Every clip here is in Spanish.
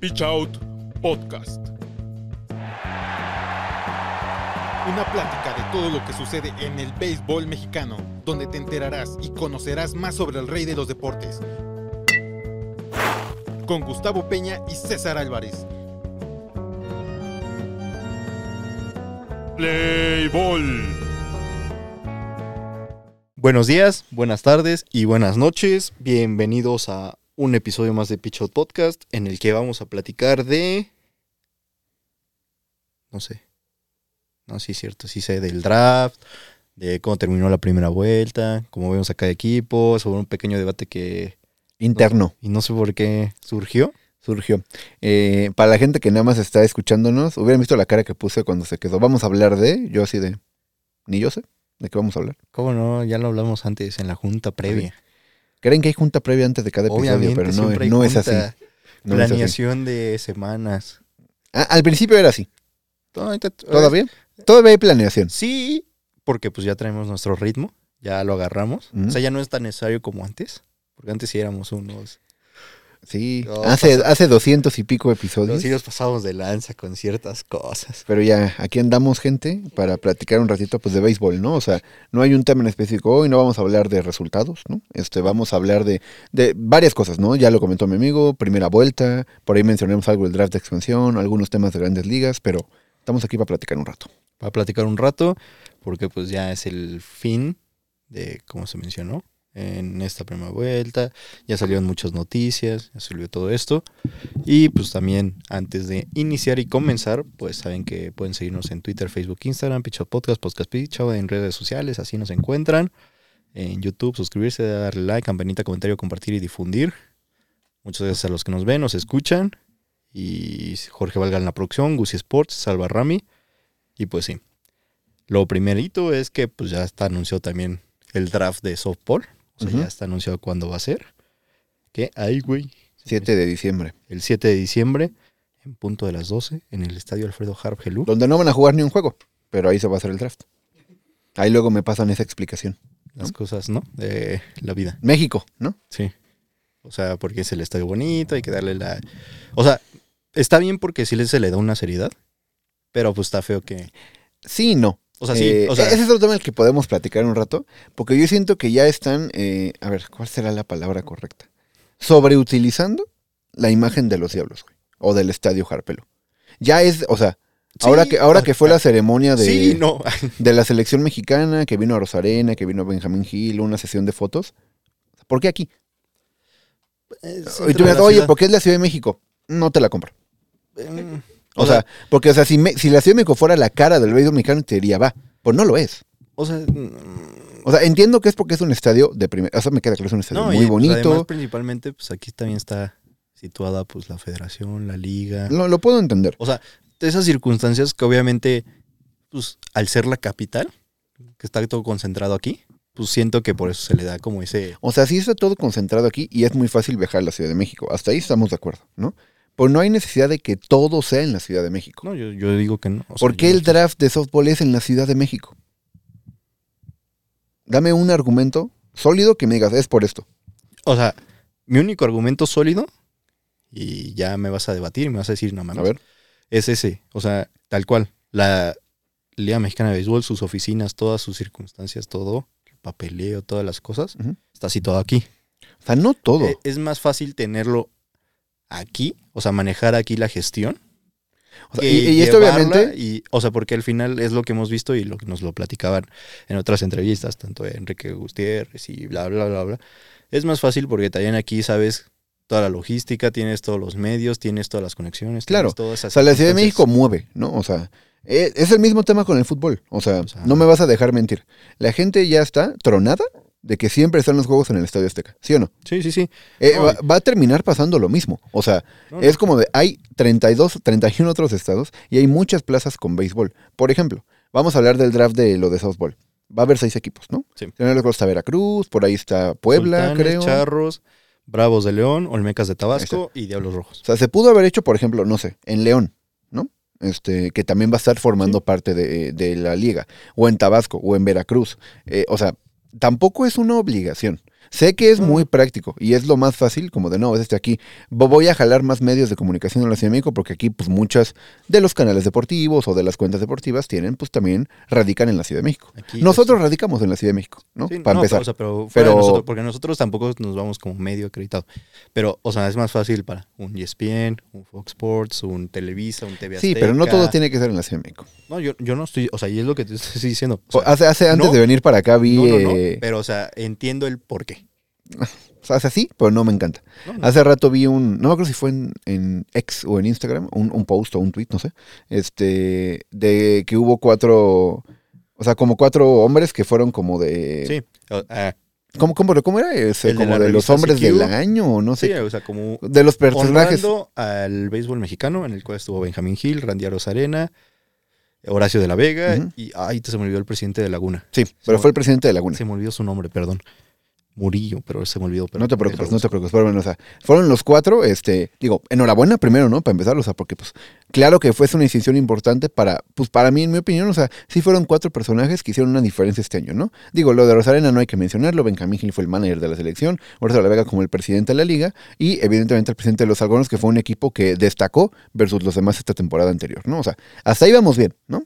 Pitch Out Podcast. Una plática de todo lo que sucede en el béisbol mexicano, donde te enterarás y conocerás más sobre el rey de los deportes. Con Gustavo Peña y César Álvarez. Play Ball. Buenos días, buenas tardes y buenas noches. Bienvenidos a un episodio más de Pitch Out Podcast en el que vamos a platicar de... No sé. No, sí es cierto, sí sé del draft, de cómo terminó la primera vuelta, cómo vemos a cada equipo, sobre un pequeño debate que... Interno Y no sé por qué surgió. surgió. Eh, para la gente que nada más está escuchándonos, hubieran visto la cara que puse cuando se quedó. Vamos a hablar de, yo así de, ni yo sé de qué vamos a hablar. ¿Cómo no? Ya lo hablamos antes en la junta previa. Creen que hay junta previa antes de cada episodio, pero no, siempre hay no es así. No es así. Planeación de semanas. Ah, al principio era así. ¿Todavía? Todavía hay planeación. Sí, porque pues ya traemos nuestro ritmo, ya lo agarramos. O sea, ya no es tan necesario como antes, porque antes sí éramos unos... Sí. No, hace, pasa- hace doscientos y pico episodios. Sí nos pasamos de lanza con ciertas cosas. Pero ya, aquí andamos, gente, para platicar un ratito pues de béisbol, ¿no? O sea, no hay un tema en específico. Hoy no vamos a hablar de resultados, ¿no? Este, vamos a hablar de, de varias cosas, ¿no? Ya lo comentó mi amigo, primera vuelta, por ahí mencionamos algo del draft de expansión, algunos temas de grandes ligas, pero estamos aquí para platicar un rato. Para platicar un rato, porque pues ya es el fin de, como se mencionó, en esta primera vuelta. Ya salieron muchas noticias, ya salió todo esto. Y pues también antes de iniciar y comenzar, pues saben que pueden seguirnos en Twitter, Facebook, Instagram, Pitch Out Podcast, Podcast Pitch Out, en redes sociales, así nos encuentran. En YouTube, suscribirse, darle like, campanita, comentario, compartir y difundir. Muchas gracias a los que nos ven, nos escuchan. Y Jorge Valga en la producción, Gucci Sports, Salva Rami. Y pues sí. Lo primerito es que pues ya está anunciado también el draft de softball. O sea, ya está anunciado cuándo va a ser. Que ahí, güey. 7 de diciembre. El 7 de diciembre, en punto de las 12, en el estadio Alfredo Harp Helú. Donde no van a jugar ni un juego, pero ahí se va a hacer el draft. Ahí luego me pasan esa explicación. Las cosas, ¿no? De la vida. México, ¿no? Sí. O sea, porque es el estadio bonito, hay que darle la... O sea, está bien porque sí se le da una seriedad, pero pues está feo que... Sí y no. O sea, sí, Eh, o sea, ese es otro tema del que podemos platicar un rato, porque yo siento que ya están, eh, a ver, ¿cuál será la palabra correcta? Sobreutilizando la imagen de los diablos, güey, o del estadio Jarpelo. Ya es, o sea, ahora que ahora que fue la ceremonia de, Sí, no. de la selección mexicana, que vino a Rosarena, que vino Benjamín Gil, una sesión de fotos, ¿por qué aquí? Y tú me dices, oye, ¿por qué es la Ciudad de México? No te la compro. qué? O, sea, porque o sea, si, me- si la Ciudad de México fuera la cara del béisbol mexicano, te diría, va, pues no lo es. o sea, mm, O sea, entiendo que es porque es un estadio de primer... O sea, me queda claro, es un estadio no, muy y, pues, bonito. además, principalmente, pues aquí también está situada pues la federación, la liga. Lo, lo puedo entender. O sea, de esas circunstancias que obviamente, pues al ser la capital, que está todo concentrado aquí, pues siento que por eso se le da como ese... O sea, sí está todo concentrado aquí y es muy fácil viajar a la Ciudad de México. Hasta ahí estamos de acuerdo, ¿no? Pero no hay necesidad de que todo sea en la Ciudad de México. No, yo, yo digo que no. o sea, ¿Por qué el draft de softball es en la Ciudad de México? Dame un argumento sólido que me digas, es por esto. O sea, mi único argumento sólido, y ya me vas a debatir y me vas a decir, no mames, A ver. es ese. O sea, tal cual. La Liga Mexicana de Béisbol, sus oficinas, todas sus circunstancias, todo, el papeleo, todas las cosas, está situado aquí. O sea, no todo. Eh, es más fácil tenerlo aquí, o sea, manejar aquí la gestión. O sea, que y, y esto obviamente... y, o sea, porque al final es lo que hemos visto y lo que nos lo platicaban en otras entrevistas, tanto de Enrique Gutiérrez y bla, bla, bla, bla. Es más fácil porque también aquí sabes toda la logística, tienes todos los medios, tienes todas las conexiones. Claro. todas esas O sea, la Ciudad de México mueve, ¿no? O sea, e- es el mismo tema con el fútbol. O sea, O sea, no me vas a dejar mentir. La gente ya está tronada de que siempre están los juegos en el Estadio Azteca, ¿sí o no? Sí, sí, sí. Eh, va, va a terminar pasando lo mismo. O sea, No, es como de, hay 32, 31 otros estados y hay muchas plazas con béisbol. Por ejemplo, vamos a hablar del draft de lo de softball. Va a haber seis equipos, ¿no? Sí. Luego está Veracruz, por ahí está Puebla, Sultanes, creo. Charros, Bravos de León, Olmecas de Tabasco y Diablos Rojos. O sea, se pudo haber hecho, por ejemplo, no sé, en León, ¿no? Este, que también va a estar formando Sí. parte de, de la liga, o en Tabasco, o en Veracruz. Eh, o sea, tampoco es una obligación. Sé que es muy práctico y es lo más fácil, como de no, es este aquí. Vo- Voy a jalar más medios de comunicación en la Ciudad de México porque aquí, pues, muchas de los canales deportivos o de las cuentas deportivas tienen, pues, también radican en la Ciudad de México. Aquí, Nosotros radicamos en la Ciudad de México, ¿no? Sí, Para no, empezar. pero, o sea, pero fuera de Pero- nosotros, porque nosotros tampoco nos vamos como medio acreditado. Pero, o sea, es más fácil para un ESPN, un Fox Sports, un Televisa, un TV sí, pero no todo tiene que ser en la Ciudad de México. No, yo, yo no estoy, o sea, y es lo que te estoy diciendo. O sea, hace, hace antes no. de venir para acá vi... no, no, no, eh, pero, o sea, entiendo el por qué. Hace así, pero no me encanta. No, no. Hace rato vi un, no me acuerdo si fue en, en X o en Instagram, un, un post o un tweet, no sé, este, de que hubo cuatro, o sea, como cuatro hombres que fueron como de, Sí, ah, ¿cómo, cómo, cómo era? Ese, de como de, los hombres CQ. del año, o no sí, sé, o sea, como de los personajes. al béisbol mexicano, en el cual estuvo Benjamín Gil, Randy Rosarena, Horacio de la Vega y, ay, te se me olvidó el presidente de Laguna. Sí, pero fue el presidente de Laguna. Se me olvidó su nombre, perdón. Murillo, pero se me olvidó. pero No te preocupes, no te preocupes. Pero bueno, o sea, fueron los cuatro, este, digo, enhorabuena primero, ¿no? Para empezar, o sea, porque pues, claro que fue una decisión importante para, pues para mí, en mi opinión, o sea, sí fueron cuatro personajes que hicieron una diferencia este año, ¿no? Digo, lo de Rosarena no hay que mencionarlo, Benjamín Gil fue el manager de la selección, de la Vega como el presidente de la liga, y evidentemente el presidente de los Algonos, que fue un equipo que destacó versus los demás esta temporada anterior, ¿no? O sea, hasta ahí vamos bien, ¿no?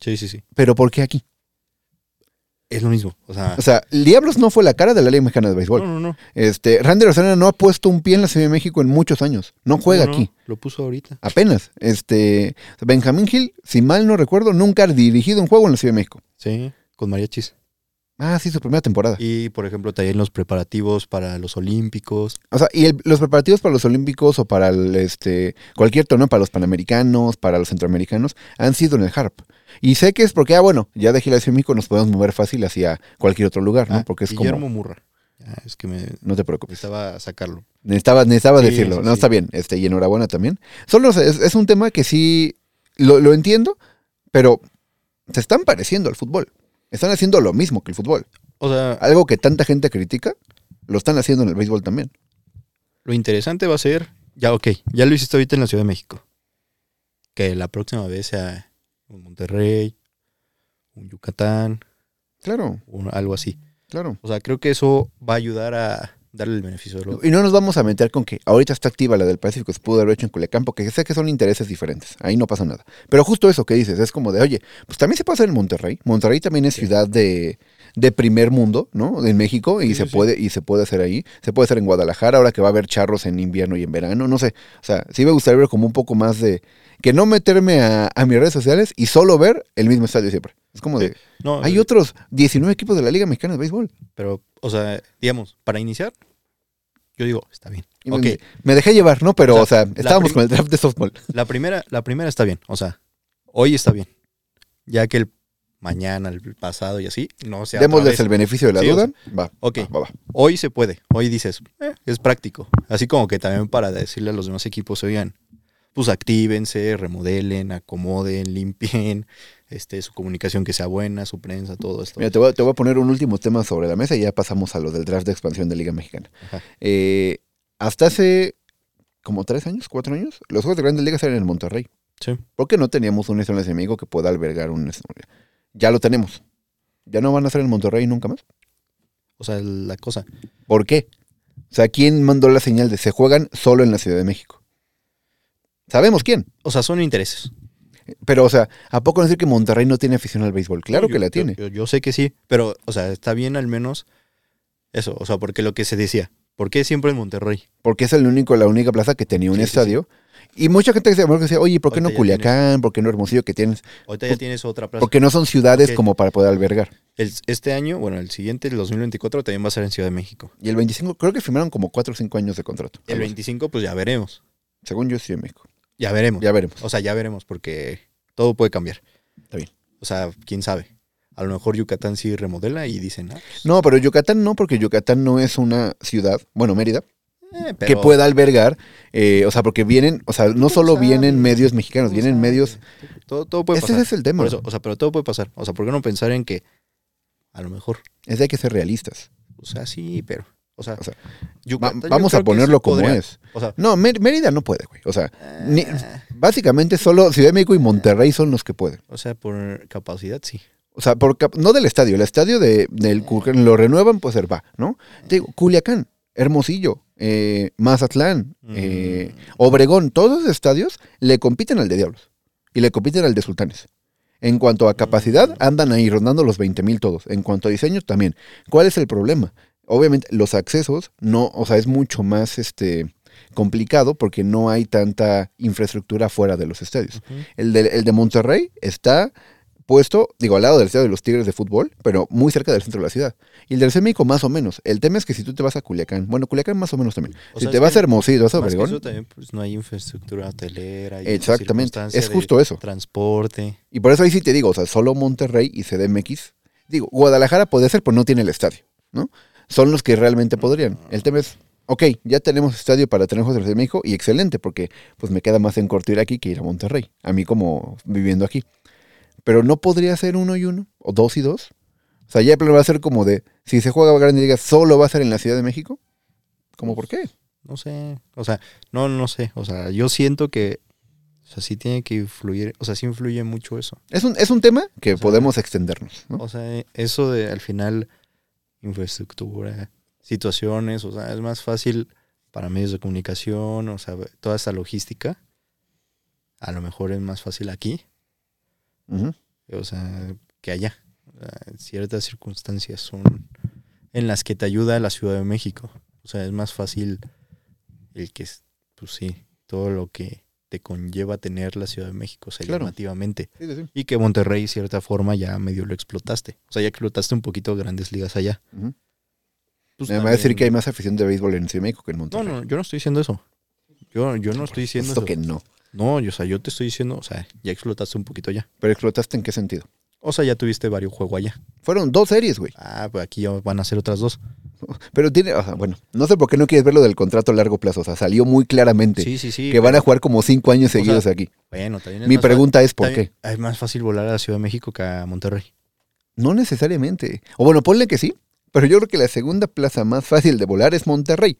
Sí, sí, sí. Pero ¿por qué aquí? Es lo mismo. O sea, O sea, Diablos no fue la cara de la Liga Mexicana de Béisbol. no, no, no. Este, Randy Rosarena no ha puesto un pie en la Ciudad de México en muchos años. No juega No, no, aquí. Lo puso ahorita. Apenas. Este, Benjamín Gil, si mal no recuerdo, nunca ha dirigido un juego en la Ciudad de México. Sí, con mariachis. Ah, sí, su primera temporada. Y, por ejemplo, también los preparativos para los Olímpicos. O sea, y el- los preparativos para los Olímpicos o para el, este, cualquier torneo, para los Panamericanos, para los Centroamericanos, han sido en el HARP. Y sé que es porque, ah, bueno, ya de Gil a Ciudad de México nos podemos mover fácil hacia cualquier otro lugar, ¿no? Ah, porque es Guillermo como... Murra. Ya, es que me No te preocupes. necesitaba sacarlo. Necesitaba, necesitaba Sí, decirlo. sí, no, sí. está bien. Este, y enhorabuena también. Solo es, es un tema que sí lo, lo entiendo, pero se están pareciendo al fútbol. Están haciendo lo mismo que el fútbol. O sea, Algo que tanta gente critica, lo están haciendo en el béisbol también. lo interesante va a ser, ya ok, ya lo hiciste ahorita en la Ciudad de México. Que la próxima vez sea un Monterrey, un Yucatán, Claro, un- algo así. claro. O sea, creo que eso va a ayudar a darle el beneficio de lo Y no nos vamos a meter con que ahorita está activa la del Pacífico, se pudo haber hecho en Culiacán, porque sé que son intereses diferentes. Ahí no pasa nada. Pero justo eso que dices, es como de, oye, pues también se puede hacer en Monterrey. Monterrey también es Sí. ciudad de, de primer mundo, ¿no? En México, y Sí, se sí. puede, y se puede hacer ahí. Se puede hacer en Guadalajara, ahora que va a haber charros en invierno y en verano, no sé. O sea, sí me gustaría ver como un poco más de. Que no meterme a, a mis redes sociales y solo ver el mismo estadio siempre. Es como de. No, Hay eh, otros 19 equipos de la Liga Mexicana de Béisbol. Pero, o sea, digamos, para iniciar, yo digo, está bien. Y Ok, me, me dejé llevar, ¿no? Pero, O o sea, estábamos con el draft de softball. la primera, la primera está bien. O sea, hoy está bien. Ya que el mañana, el pasado y así, no sea Démosles el beneficio de la Sí, o duda. va, Ok. va, va, va. Hoy se puede. Hoy dices, "Eh, es práctico. Así como que también para decirle a los demás equipos, oigan, pues actívense, remodelen, acomoden, limpien, este, su comunicación que sea buena, su prensa, todo esto. Mira, te voy, a, te voy a poner un último tema sobre la mesa y ya pasamos a lo del draft de expansión de Liga Mexicana. Eh, hasta hace como tres años, cuatro años, los juegos de grandes ligas eran en Monterrey. Sí. Porque no teníamos un estadio enemigo que pueda albergar un... Ya lo tenemos. ¿Ya no van a ser en Monterrey nunca más? O sea, la cosa. ¿Por qué? O sea, ¿quién mandó la señal de se juegan solo en la Ciudad de México? Sabemos quién. O sea, son intereses. Pero, o sea, ¿a poco decir que Monterrey no tiene afición al béisbol? Claro que la tiene. Yo, yo sé que sí, pero, o sea, está bien al menos eso. O sea, porque lo que se decía, ¿por qué siempre en Monterrey? porque es el único, la única plaza que tenía un Sí, sí, estadio. Y mucha gente que decía, oye, ¿por qué no Ahorita Culiacán? ¿Por qué no Hermosillo que tienes? Ahorita ya tienes otra plaza. Porque no son ciudades como para poder albergar. El- este año, bueno, el siguiente, el 2024, también va a ser en Ciudad de México. Y el 25, creo que firmaron como 4 o 5 años de contrato. El algo así. 25, pues ya veremos. Según yo, sí, en México. Ya veremos. Ya veremos. O sea, ya veremos, porque todo puede cambiar. Está bien. O sea, quién sabe. A lo mejor Yucatán sí remodela y dicen, ah, pues, No, pero Yucatán no, porque Yucatán no es una ciudad, bueno, Mérida, eh, que pueda albergar, eh, o sea, porque vienen, o sea, no solo sabe? vienen medios mexicanos, ¿Cómo vienen sabe? medios... Todo, todo puede Ese pasar. es el tema. Por eso, o sea, pero todo puede pasar. O sea, ¿por qué no pensar en que a lo mejor, Es de que ser realistas. o sea, sí, pero, o sea, O sea, Yucatán Va- yo vamos a ponerlo como podría. es. O sea, No, Mé- Mérida no puede, güey. O sea, ni- eh, básicamente solo Ciudad de México y Monterrey son los que pueden. o sea, por capacidad sí. O sea, por no del estadio, el estadio de, del Culiacán lo renuevan, pues va, ¿no? Te digo, Culiacán, Hermosillo, eh, Mazatlán, eh, Mm. Obregón, todos los estadios le compiten al de Diablos y le compiten al de Sultanes. En cuanto a capacidad, andan ahí rondando los 20 mil todos. En cuanto a diseño, también. ¿Cuál es el problema? Obviamente, los accesos, no, o sea, es mucho más este, complicado porque no hay tanta infraestructura fuera de los estadios. El de, el de Monterrey está puesto, digo, al lado del estadio de los Tigres de fútbol, pero muy cerca del centro de la ciudad. Y el del México más o menos. El tema es que si tú te vas a Culiacán, bueno, Culiacán más o menos también. O si te vas a Hermosillo, vas a Obregón, eso también, pues no hay infraestructura hotelera. Exactamente, es justo eso. Transporte. Y por eso ahí sí te digo, o sea, solo Monterrey y CDMX. Digo, Guadalajara puede ser, pero no tiene el estadio, ¿no? Son los que realmente podrían. El tema es, ok, ya tenemos estadio para tener Juegos de México y excelente, porque pues me queda más en corto ir aquí que ir a Monterrey. A mí como viviendo aquí. Pero no podría ser uno y uno, o dos y dos. O sea, ya plano va a ser como de, si se juega grande y digas, solo va a ser en la Ciudad de México. ¿Cómo por qué? No sé. O sea, no, no sé. O sea, yo siento que. O sea, sí tiene que influir. O sea, sí influye mucho eso. Es un, es un tema que O sea, podemos extendernos, ¿no? O sea, eso de al final. Infraestructura, situaciones. O sea, es más fácil para medios de comunicación. O sea, toda esa logística. A lo mejor es más fácil aquí. O sea, que allá. O sea, ciertas circunstancias son en las que te ayuda la Ciudad de México. O sea, es más fácil el que, es- pues sí, todo lo que te conlleva tener la Ciudad de México, o sea, Claro. llamativamente. Y que Monterrey, de cierta forma, ya medio lo explotaste. O sea, ya explotaste un poquito grandes ligas allá. Pues Me va a decir que hay más afición de béisbol en Ciudad de México que en No, Monterrey. no, yo no estoy diciendo eso. Yo, yo no estoy diciendo Esto eso. que no. No, yo, o sea, yo te estoy diciendo, o sea, ya explotaste un poquito allá. Pero explotaste en qué sentido? O sea, ya tuviste varios juegos allá. Fueron dos series, güey. Ah, pues aquí ya van a ser otras dos. Pero tiene, o sea, bueno, no sé por qué no quieres ver lo del contrato a largo plazo. O sea, salió muy claramente Sí, sí, sí. que van a jugar como cinco años sea, seguidos aquí. Bueno, también es Mi pregunta es por qué. Es más fácil volar a la Ciudad de México que a Monterrey. No necesariamente. O bueno, ponle que sí. Pero yo creo que la segunda plaza más fácil de volar es Monterrey.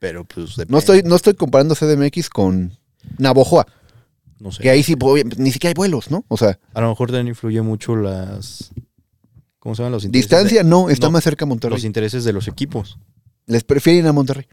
Pero pues depende. No estoy, no estoy comparando CDMX con Navojoa, No sé. que ahí sí ni siquiera hay vuelos, ¿no? O sea, A lo mejor también influye mucho las. ¿Cómo se llaman los intereses? distancia no, está no, más cerca de- Monterrey. los intereses de los equipos. Les prefieren a Monterrey.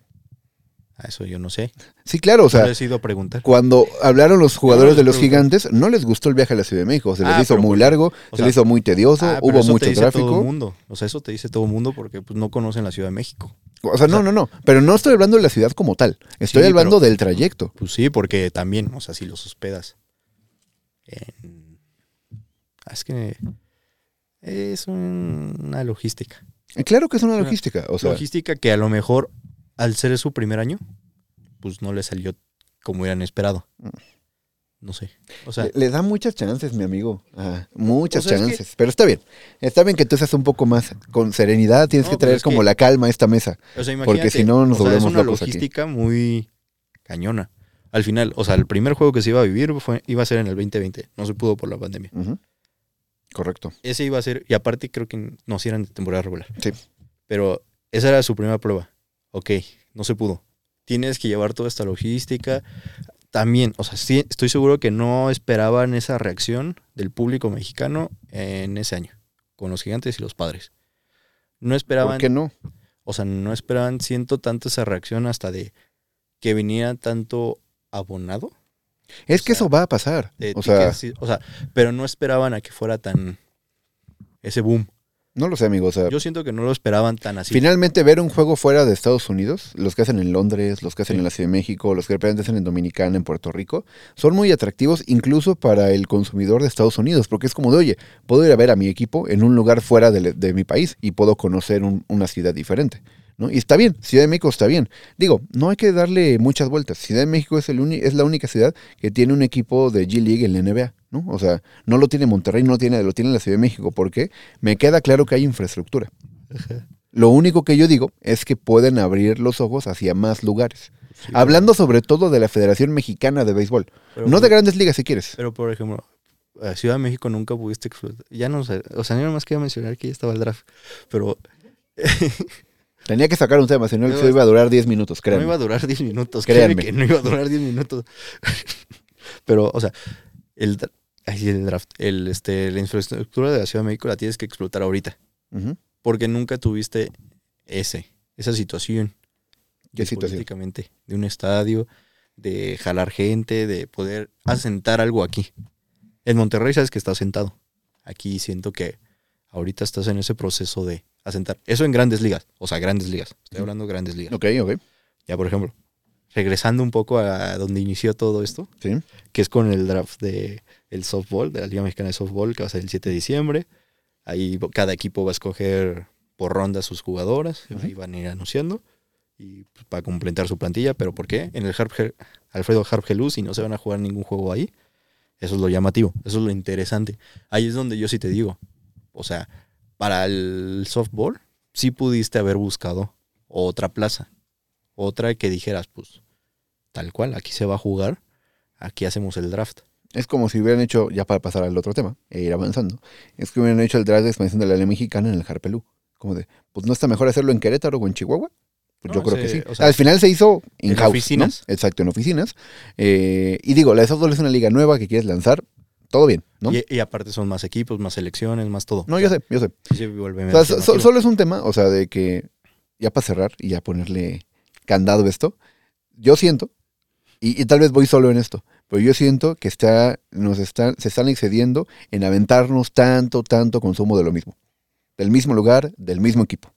A eso yo no sé. Sí, claro, o sea, les he ido a preguntar. Cuando hablaron los jugadores de los gigantes, no les gustó el viaje a la Ciudad de México. Se les Ah, hizo muy largo, se sea, les hizo muy tedioso, Ah, hubo eso mucho te dice todo el tráfico. mundo. O sea, eso te dice todo el mundo porque pues, no conocen la Ciudad de México. O sea, no, no, no. Pero no estoy hablando de la ciudad como tal. Estoy Sí, hablando pero- del trayecto. Pues sí, porque también, o sea, si los hospedas. en- Ah, Es que es un- una logística. Eh, Claro que es una logística. O sea, logística que a lo mejor, al ser su primer año, pues no le salió como hubieran esperado. No sé. O sea, le, le da muchas chances, mi amigo. Ah, muchas O sea, es que- chances. Pero está bien. Está bien que tú seas un poco más con serenidad. Tienes No, que traer como que- la calma a esta mesa. o sea, porque si no nos volvemos es una locos aquí. logística muy cañona. Al final, o sea, el primer juego que se iba a vivir fue, iba a ser en el 2020. No se pudo por la pandemia. Correcto. Ese iba a ser, y aparte creo que no si eran de temporada regular. Sí. Pero esa era su primera prueba. Ok, no se pudo. Tienes que llevar toda esta logística. También, o sea, sí, estoy seguro que no esperaban esa reacción del público mexicano en ese año, con los gigantes y los padres. No esperaban, ¿Por qué no? o sea, no esperaban, siento tanto esa reacción hasta de que viniera tanto abonado. Es O que sea, eso va a pasar. de O sea, o sea, pero no esperaban a que fuera tan ese boom. no lo sé, amigo. O sea, Yo siento que no lo esperaban tan así. Finalmente, ver un juego fuera de Estados Unidos, los que hacen en Londres, los que hacen Sí. en la Ciudad de México, los que de repente hacen en Dominicana, en Puerto Rico, son muy atractivos incluso para el consumidor de Estados Unidos, porque es como de, oye, puedo ir a ver a mi equipo en un lugar fuera de, de mi país y puedo conocer un- una ciudad diferente. ¿No? Y está bien, Ciudad de México está bien. Digo, no hay que darle muchas vueltas. Ciudad de México es, el uni- es la única ciudad que tiene un equipo de G-League en la NBA, ¿no? O sea, no lo tiene Monterrey, no lo tiene, lo tiene la Ciudad de México. ¿Por qué? Me queda claro que hay infraestructura. Lo único que yo digo es que pueden abrir los ojos hacia más lugares. Sí, Hablando sobre todo de la Federación Mexicana de Béisbol. pero- no de grandes ligas si quieres. Pero, por ejemplo, a Ciudad de México nunca pudiste explotar. Ya no sé. O sea, yo nomás quería mencionar que ya estaba el draft. Pero Tenía que sacar un tema, si no el No, iba a durar 10 minutos, no créanme. iba a durar 10 minutos. Créanme. Que no iba a durar 10 minutos. pero, o sea, el, el draft. El, este, la infraestructura de la Ciudad de México la tienes que explotar ahorita. Porque nunca tuviste ese, esa situación. ¿Qué situación? políticamente, de un estadio, de jalar gente, de poder asentar algo aquí. En Monterrey sabes que está asentado. Aquí siento que ahorita estás en ese proceso de asentar. Eso en grandes ligas, o sea, grandes ligas. Estoy hablando de grandes ligas. Ok, ok. Ya, por ejemplo, regresando un poco a donde inició todo esto, Sí. que es con el draft de el softball, de la Liga Mexicana de Softball, que va a ser el 7 de diciembre. Ahí cada equipo va a escoger por ronda sus jugadoras, Ujú. ahí van a ir anunciando y pues, para completar su plantilla, pero ¿por qué? En el Harp Alfredo Harp Gelus y no se van a jugar ningún juego ahí. Eso es lo llamativo, eso es lo interesante. Ahí es donde yo sí te digo, o sea, para el softball sí pudiste haber buscado otra plaza, otra que dijeras, pues, tal cual, aquí se va a jugar, aquí hacemos el draft. Es como si hubieran hecho, ya para pasar al otro tema e ir avanzando, es que hubieran hecho el draft de expansión de la ley mexicana en el Harpelú. Como de, pues no está mejor hacerlo en Querétaro o en Chihuahua. Pues yo creo que sí. o sea, Al final se hizo en oficinas. ¿no? Exacto, en oficinas. Eh, y digo, la de softball es una liga nueva que quieres lanzar. Todo bien, ¿no? Y, y aparte son más equipos, más selecciones, más todo. No, yo sé, yo sé. Sí vuelve O sea, so- solo es un tema, o sea, de que ya para cerrar y ya ponerle candado esto, yo siento, y, y tal vez voy solo en esto, pero yo siento que está, nos están, se están excediendo en aventarnos tanto, tanto consumo de lo mismo. Del mismo lugar, del mismo equipo.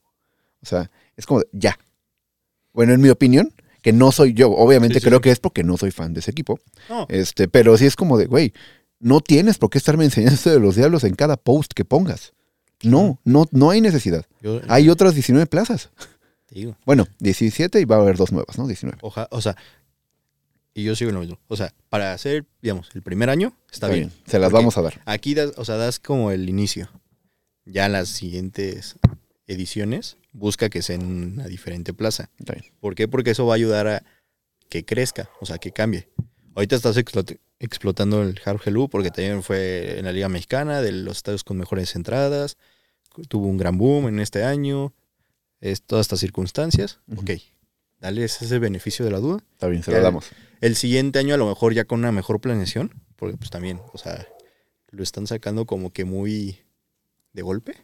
O sea, es como de, ya. Bueno, en mi opinión, que no soy yo, obviamente Sí, sí. creo que es porque no soy fan de ese equipo, No, este, pero sí es como de, güey, no tienes por qué estarme enseñando de los diablos en cada post que pongas. No, no, no hay necesidad. yo Hay otras 19 plazas. digo. Bueno, 17 y va a haber dos nuevas, ¿no? 19. Oja- o sea, y yo sigo en lo mismo. O sea, para hacer, digamos, el primer año, está, bien. Se las vamos a dar. Aquí das, o sea, das como el inicio. Ya las siguientes ediciones, busca que sea en una diferente plaza. Está bien. ¿Por qué? Porque eso va a ayudar a que crezca, o sea, que cambie. Ahorita estás explotando el Harp Helú porque también fue en la Liga Mexicana, de los estadios con mejores entradas, tuvo un gran boom en este año, es, todas estas circunstancias. Ok, dale ese beneficio de la duda. Está bien, se las damos. El siguiente año a lo mejor ya con una mejor planeación, porque pues también, o sea, lo están sacando como que muy de golpe,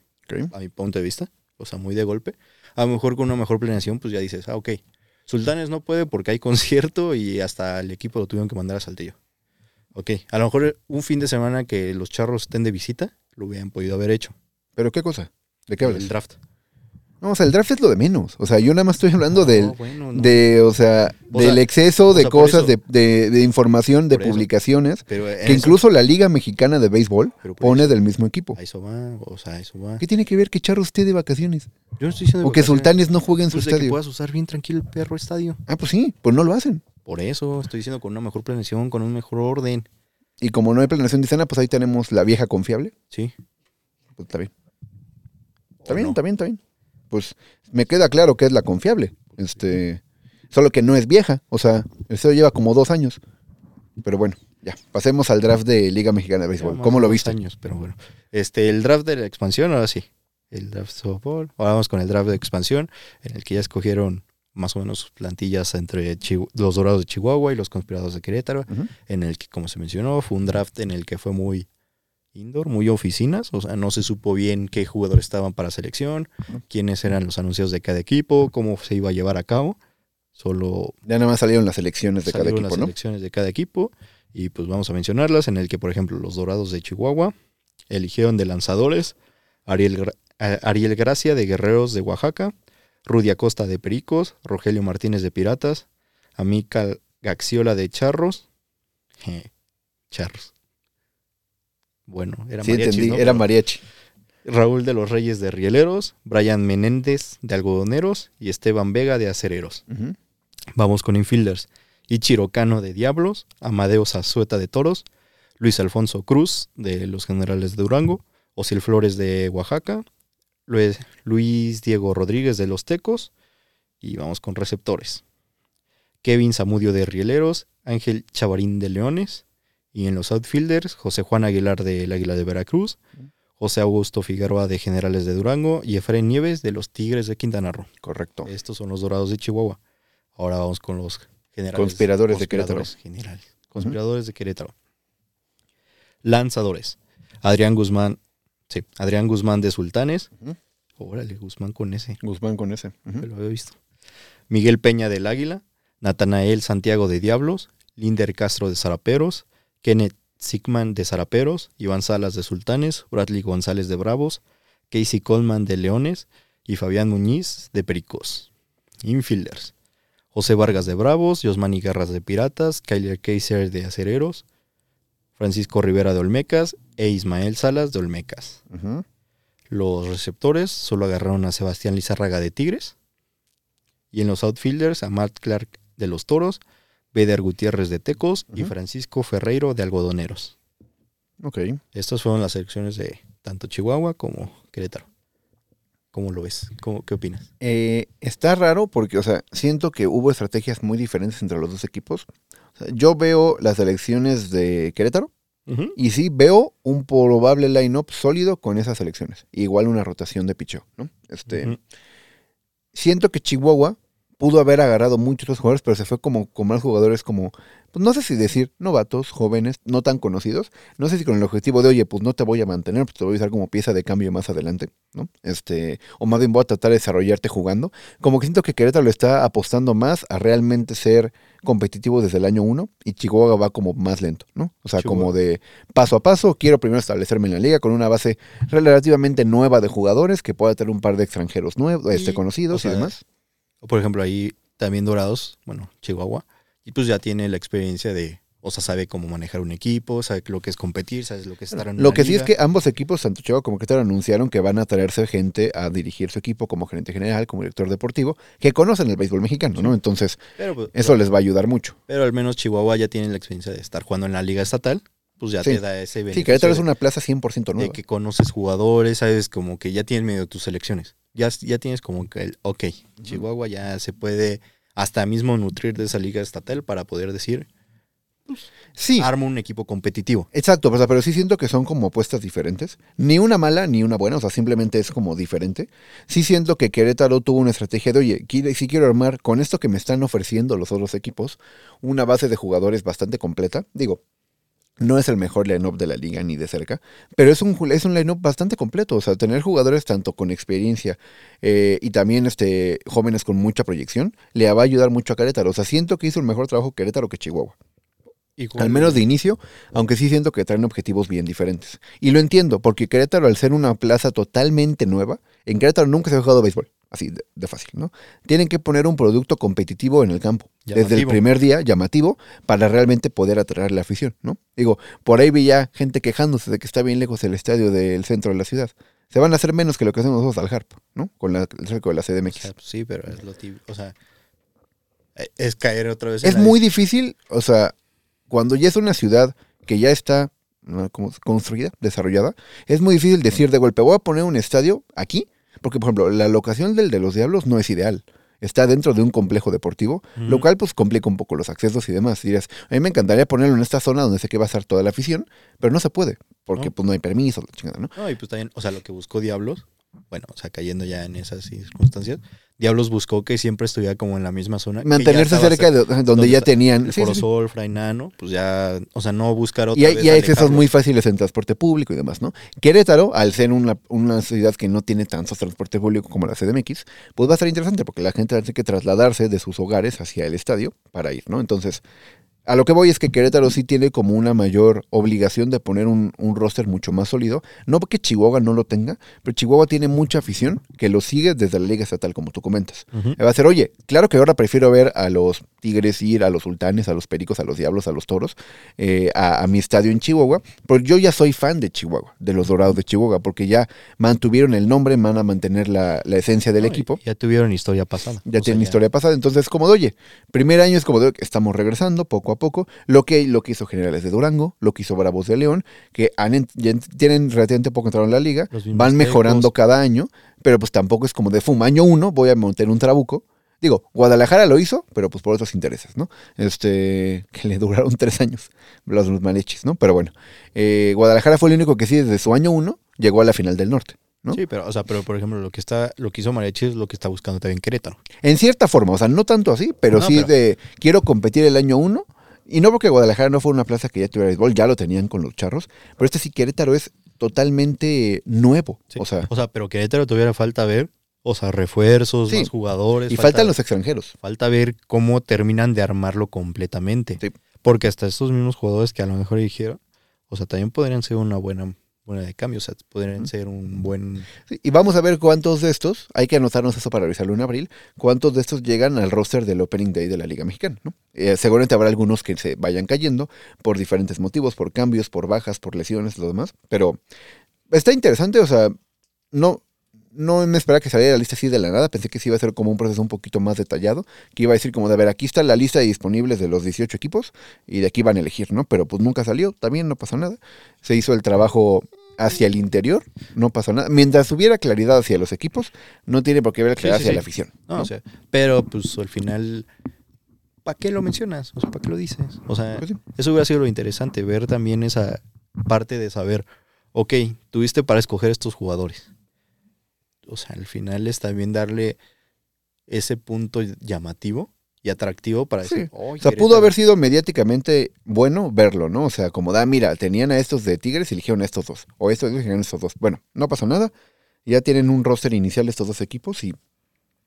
a mi punto de vista, o sea, muy de golpe. A lo mejor con una mejor planeación, pues ya dices, ah, ok, Sultanes no puede porque hay concierto y hasta el equipo lo tuvieron que mandar a Saltillo. Ok, a lo mejor un fin de semana que los charros estén de visita, lo hubieran podido haber hecho. ¿Pero qué cosa? ¿De qué hablas? El draft. No, o sea, el draft es lo de menos. O sea, yo nada más estoy hablando No, del, bueno, no. de, o sea, O del sea, exceso de sea, cosas, de, de- de información, de por publicaciones, Pero que eso- incluso la Liga Mexicana de Béisbol pone eso- del mismo equipo. A eso va, o sea, a eso va. ¿Qué tiene que ver que Charro esté de vacaciones? Yo no estoy diciendo O que Sultanes no juegue en su pues de que estadio. puedas usar bien tranquilo el perro estadio. Ah, pues sí, pues no lo hacen. Por eso estoy diciendo con una mejor planeación, con un mejor orden. Y como no hay planeación de escena, pues ahí tenemos la vieja confiable. Sí. Pues está bien. ¿O Está bien, no? está bien, está bien. Pues me queda claro que es la confiable. Este, solo que no es vieja. O sea, eso lleva como dos años. Pero bueno, ya. Pasemos al draft de Liga Mexicana de Béisbol. ¿Cómo lo viste? años, pero bueno. Este, el draft de la expansión, ahora sí. El draft softball. Ahora vamos con el draft de expansión, en el que ya escogieron más o menos sus plantillas entre Chihu- los Dorados de Chihuahua y los Conspirados de Querétaro, en el que, como se mencionó, fue un draft en el que fue muy indoor, muy oficinas, o sea, no se supo bien qué jugadores estaban para selección, quiénes eran los anuncios de cada equipo, cómo se iba a llevar a cabo. Solo Ya nada más salieron las elecciones de cada equipo, las ¿no? selecciones de cada equipo y pues vamos a mencionarlas en el que por ejemplo los Dorados de Chihuahua eligieron de lanzadores Ariel, Gra- Ariel Gracia de Guerreros de Oaxaca, Rudy Acosta de Pericos, Rogelio Martínez de Piratas, Amical Gaxiola de Charros, Je, Charros. Bueno, era Sí, mariachi, entendí. ¿no? Era mariachi. Raúl de los Reyes de Rieleros, Brian Menéndez de Algodoneros y Esteban Vega de Acereros. Vamos con infielders. Ichiro Cano de Diablos, Amadeo Zazueta de Toros, Luis Alfonso Cruz de los Generales de Durango, Osil Flores de Oaxaca, Luis, Luis Diego Rodríguez de Los Tecos y vamos con receptores. Kevin Zamudio de Rieleros, Ángel Chavarín de Leones y en los outfielders José Juan Aguilar del Águila de Veracruz, José Augusto Figueroa de Generales de Durango y Efraín Nieves de los Tigres de Quintana Roo. Correcto. Estos son los Dorados de Chihuahua. Ahora vamos con los generales. Conspiradores de Querétaro. conspiradores Generales. Conspiradores de Querétaro. Lanzadores. Adrián Guzmán. Sí, Adrián Guzmán de Sultanes. Órale, Guzmán con ese. Guzmán con ese. Lo había visto. Miguel Peña del Águila. Natanael Santiago de Diablos. Linder Castro de Zaraperos. Kenneth Sigman de Zaraperos. Iván Salas de Sultanes. Bradley González de Bravos. Casey Coleman de Leones. Y Fabián Muñiz de Pericos. Infielders. José Vargas de Bravos, Yosmani Garras de Piratas, Kyler Kaiser de Acereros, Francisco Rivera de Olmecas e Ismael Salas de Olmecas. Los receptores solo agarraron a Sebastián Lizárraga de Tigres. Y en los outfielders a Matt Clark de los Toros, Beder Gutiérrez de Tecos y. Francisco Ferreiro de Algodoneros. Ok. Estas fueron las selecciones de tanto Chihuahua como Querétaro. ¿Cómo lo ves? ¿Cómo, ¿Qué opinas? Eh, está raro porque, o sea, siento que hubo estrategias muy diferentes entre los dos equipos. O sea, yo veo las elecciones de Querétaro y sí veo un probable line-up sólido con esas elecciones. Igual una rotación de picheo, ¿no? Este. Siento que Chihuahua pudo haber agarrado muchos otros jugadores, pero se fue como con más jugadores como, pues no sé si decir novatos, jóvenes, no tan conocidos. No sé si con el objetivo de, oye, pues no te voy a mantener, pues te voy a usar como pieza de cambio más adelante, ¿no? Este, o más bien voy a tratar de desarrollarte jugando. Como que siento que Querétaro le está apostando más a realmente ser competitivo desde el año uno y Chihuahua va como más lento, ¿no? O sea, como de paso a paso, quiero primero establecerme en la liga con una base relativamente nueva de jugadores que pueda tener un par de extranjeros nuevos, este, conocidos o sea, y demás. O, Por ejemplo, ahí también Dorados, bueno, Chihuahua, y pues ya tiene la experiencia de, o sea, sabe cómo manejar un equipo, sabe lo que es competir, sabe lo que es estar en Lo una que sí es que ambos equipos, tanto Chihuahua como Querétaro, anunciaron que van a traerse gente a dirigir su equipo como gerente general, como director deportivo, que conocen el béisbol mexicano, ¿no? Entonces, Pero, pues, eso les va a ayudar mucho. pero al menos Chihuahua ya tiene la experiencia de estar jugando en la liga estatal, pues ya Sí. te da ese beneficio Sí, Querétaro es de- una plaza 100% de nueva. que conoces jugadores, sabes como que ya tienes medio tus selecciones. Ya, ya tienes como que el, ok, Chihuahua ya se puede hasta mismo nutrir de esa liga estatal para poder decir, Sí, arma un equipo competitivo. exacto, o sea, pero sí siento que son como apuestas diferentes. Ni una mala ni una buena, o sea, simplemente es como diferente. Sí siento que Querétaro tuvo una estrategia de, oye, sí quiero armar con esto que me están ofreciendo los otros equipos, una base de jugadores bastante completa. Digo, no es el mejor line-up de la liga ni de cerca, pero es un, es un line-up bastante completo. O sea, tener jugadores tanto con experiencia eh, y también este, jóvenes con mucha proyección, le va a ayudar mucho a Querétaro. O sea, siento que hizo un mejor trabajo Querétaro que Chihuahua. Al menos de inicio, aunque sí siento que traen objetivos bien diferentes. Y lo entiendo, porque Querétaro, al ser una plaza totalmente nueva, en Querétaro nunca se ha jugado béisbol. Así de, de fácil, ¿no? Tienen que poner un producto competitivo en el campo. Desde el primer día, llamativo, para realmente poder atraer la afición, ¿no? Digo, por ahí vi ya gente quejándose de que está bien lejos el estadio del centro de la ciudad. Se van a hacer menos que lo que hacemos nosotros al HARP, ¿no? Con la, el cerco de la O CDMX. sea, pues sí, pero es lo tibio. O sea, eh, es caer otra vez. en Es la muy difícil, o sea, cuando ya es una ciudad que ya está ¿no? como construida, desarrollada, es muy difícil decir de golpe, voy a poner un estadio aquí, porque por ejemplo, la locación del de los Diablos no es ideal. Está dentro de un complejo deportivo, lo cual pues complica un poco los accesos y demás. Dirías, a mí me encantaría ponerlo en esta zona donde sé que va a estar toda la afición, pero no se puede, porque No. pues no hay permiso, la chingada, ¿no? No, y pues también, o sea, lo que buscó Diablos, bueno, o sea, cayendo ya en esas circunstancias, Diablos buscó que siempre estuviera como en la misma zona. Mantenerse cerca de donde, donde ya está tenían... El sí, Frainano, pues ya, o sea, no buscar otra Y hay, vez y hay accesos muy fáciles en transporte público y demás, ¿no? Querétaro, al ser una, una ciudad que no tiene tanto transporte público como la CDMX, pues va a ser interesante porque la gente va a tener que trasladarse de sus hogares hacia el estadio para ir, ¿no? Entonces, A lo que voy es que Querétaro sí tiene como una mayor obligación de poner un, un roster mucho más sólido. No porque Chihuahua no lo tenga, pero Chihuahua tiene mucha afición que lo sigue desde la liga estatal, como tú comentas. Ujú. Va a ser, oye, claro que ahora prefiero ver a los Tigres ir, a los Sultanes, a los Pericos, a los Diablos, a los Toros, eh, a, a mi estadio en Chihuahua, pero yo ya soy fan de Chihuahua, de los Dorados de Chihuahua, porque ya mantuvieron el nombre, van a mantener la, la esencia del No, equipo. Ya tuvieron historia pasada. Ya O sea, tienen historia pasada, entonces como de, oye, primer año es como de, estamos regresando poco a poco, lo que, lo que hizo Generales de Durango, lo que hizo Bravos de León, que han, ya tienen relativamente poco entrado en la liga, van mejorando cada año, pero pues tampoco es como de, fum, año uno voy a montar un trabuco. Digo, Guadalajara lo hizo, pero pues por otros intereses, ¿no? Este, que le duraron tres años, los, los malechis, ¿no? Pero bueno, eh, Guadalajara fue el único que sí, desde su año uno, llegó a la final del norte. ¿no? Sí, pero, o sea, pero por ejemplo, lo que está, lo que hizo Mariachi es lo que está buscando también Querétaro. En cierta forma, o sea, no tanto así, pero No, sí pero- de quiero competir el año uno. Y no porque Guadalajara no fue una plaza que ya tuviera béisbol, ya lo tenían con los charros, pero este sí Querétaro es totalmente nuevo. Sí. O sea, O sea, pero Querétaro tuviera falta ver, o sea, refuerzos, Sí. más jugadores. y falta- faltan los extranjeros. Falta ver cómo terminan de armarlo completamente. Sí. Porque hasta estos mismos jugadores que a lo mejor dijeron, o sea, también podrían ser una buena, buena de cambio, o sea, podrían ser un buen... Sí, y vamos a ver cuántos de estos, hay que anotarnos eso para revisarlo en abril, cuántos de estos llegan al roster del Opening Day de la Liga Mexicana. ¿no? Eh, seguramente habrá algunos que se vayan cayendo por diferentes motivos, por cambios, por bajas, por lesiones, lo demás. Pero está interesante, o sea, no, no me esperaba que saliera la lista así de la nada, pensé que sí iba a ser como un proceso un poquito más detallado, que iba a decir como de, a ver, aquí está la lista de disponibles de los 18 equipos y de aquí van a elegir, ¿no? Pero pues nunca salió, también no pasó nada. Se hizo el trabajo hacia el interior, no pasó nada. Mientras hubiera claridad hacia los equipos, no tiene por qué haber claridad sí, hacia sí. la afición. No, ¿no? o sea, pero pues al final, ¿para qué lo mencionas? O sea, ¿para qué lo dices? O sea, Pues eso hubiera sido lo interesante, ver también esa parte de saber, ok, tuviste para escoger estos jugadores. O sea, al final es también darle ese punto llamativo y atractivo para Sí. decir, "Oy, O sea, pudo Querétaro". haber sido mediáticamente bueno verlo, ¿no? O sea, como da, mira, tenían a estos de Tigres y eligieron a estos dos. O estos y eligieron a estos dos. Bueno, no pasó nada. Ya tienen un roster inicial estos dos equipos y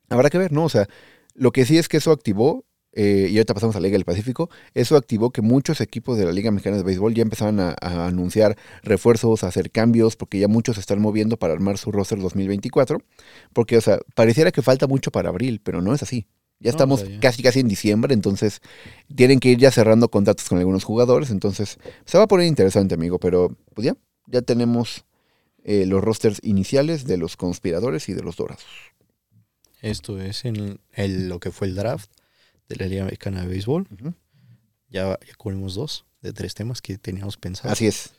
habrá que ver, ¿no? O sea, lo que sí es que eso activó, eh, y ahorita pasamos a la Liga del Pacífico, eso activó que muchos equipos de la Liga Mexicana de Béisbol ya empezaban a, a anunciar refuerzos, a hacer cambios, porque ya muchos se están moviendo para armar su roster 2024. Porque, o sea, pareciera que falta mucho para abril, pero no es así. Ya No, estamos o sea, ya. casi casi en diciembre, entonces tienen que ir ya cerrando contratos con algunos jugadores, entonces se va a poner interesante, amigo, pero pues ya, ya tenemos eh, los rosters iniciales de los conspiradores y de los dorados. Esto es en el- lo que fue el draft de la Liga Mexicana de Béisbol. Ya, ya cubrimos dos de tres temas que teníamos pensado. Así es.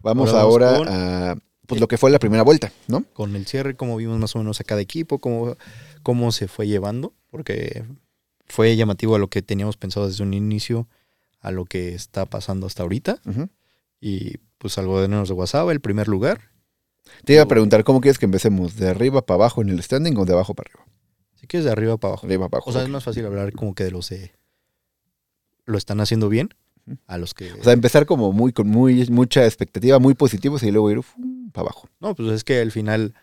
Vamos Ahora ahora, vamos con- a pues, lo que fue la primera vuelta, ¿no? Con el cierre, cómo vimos más o menos a cada equipo, cómo, cómo se fue llevando, porque fue llamativo a lo que teníamos pensado desde un inicio, a lo que está pasando hasta ahorita. Y pues algo de de WhatsApp, el primer lugar. Te iba a preguntar, ¿cómo quieres que empecemos? ¿De arriba para abajo en el standing o de abajo para arriba? Si quieres de arriba para abajo. Arriba para abajo. O sea, es más fácil hablar como que de los de lo están haciendo bien a los que... O sea, empezar como muy con muy mucha expectativa, muy positivos y luego ir para abajo. no, pues es que al final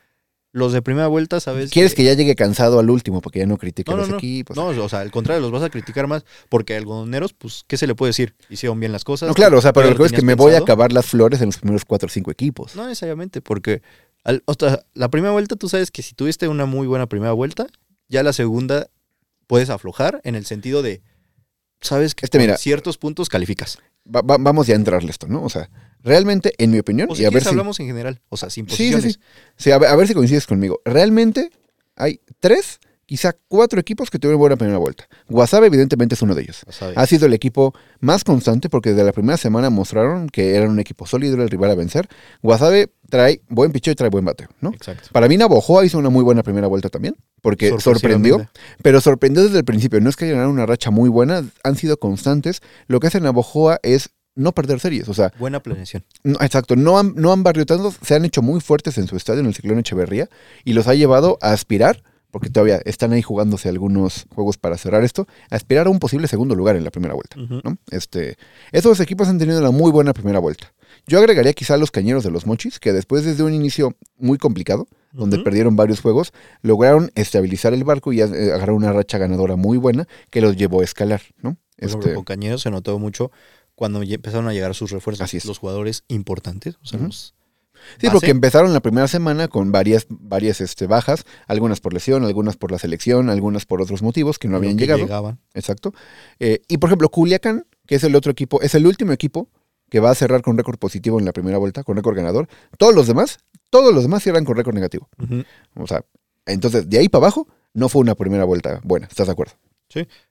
los de primera vuelta, ¿sabes? ¿Quieres que ya llegue cansado al último porque ya no critique No, los equipos? No, o sea, al contrario, los vas a criticar más porque algodoneros, pues, ¿qué se le puede decir? Hicieron bien las cosas. No, claro, o sea, pero lo que es que me voy a acabar las flores en los primeros cuatro o cinco equipos. No necesariamente, porque al- o sea, la primera vuelta tú sabes que si tuviste una muy buena primera vuelta, ya la segunda puedes aflojar en el sentido de, sabes que Este, mira. ciertos puntos calificas. Va- va- vamos ya a entrarle esto, ¿no? O sea, realmente, en mi opinión, O y a ver si, hablamos en general, o sea, sin Sí, sí, posiciones. sí. sí, a, ver, a ver si coincides conmigo. Realmente hay tres, quizá cuatro equipos que tuvieron buena primera vuelta. Guasave, evidentemente, es uno de ellos. Sea, Ha sido el equipo más constante porque desde la primera semana mostraron que eran un equipo sólido, era el rival a vencer. Guasave trae buen picheo y trae buen bateo, ¿no? Exacto. Para mí Navojoa hizo una muy buena primera vuelta también, porque sorprendió, pero sorprendió desde el principio. No es que hayan ganado una racha muy buena, han sido constantes. Lo que hace Navojoa es no perder series, o sea, Buena planeación. no, exacto, no han, no han barriotado, se han hecho muy fuertes en su estadio, en el Ciclón Echeverría, y los ha llevado a aspirar, porque todavía están ahí jugándose algunos juegos para cerrar esto, a aspirar a un posible segundo lugar en la primera vuelta. Ujú. ¿no? Este, esos equipos han tenido una muy buena primera vuelta. Yo agregaría quizá a los cañeros de los mochis, que después desde un inicio muy complicado, donde perdieron varios juegos, lograron estabilizar el barco y eh, agarrar una racha ganadora muy buena que los llevó a escalar, ¿no? Por ejemplo, Este, con Cañeros se notó mucho cuando empezaron a llegar sus refuerzos. Así es. Los jugadores importantes. O sea, los Sí, base. porque empezaron la primera semana con varias, varias este, bajas, algunas por lesión, algunas por la selección, algunas por otros motivos que no habían que llegado. llegaban. Exacto. Eh, y por ejemplo, Culiacán, que es el otro equipo, es el último equipo que va a cerrar con récord positivo en la primera vuelta, con récord ganador. Todos los demás, todos los demás cierran con récord negativo. O sea, entonces de ahí para abajo no fue una primera vuelta buena, ¿estás de acuerdo?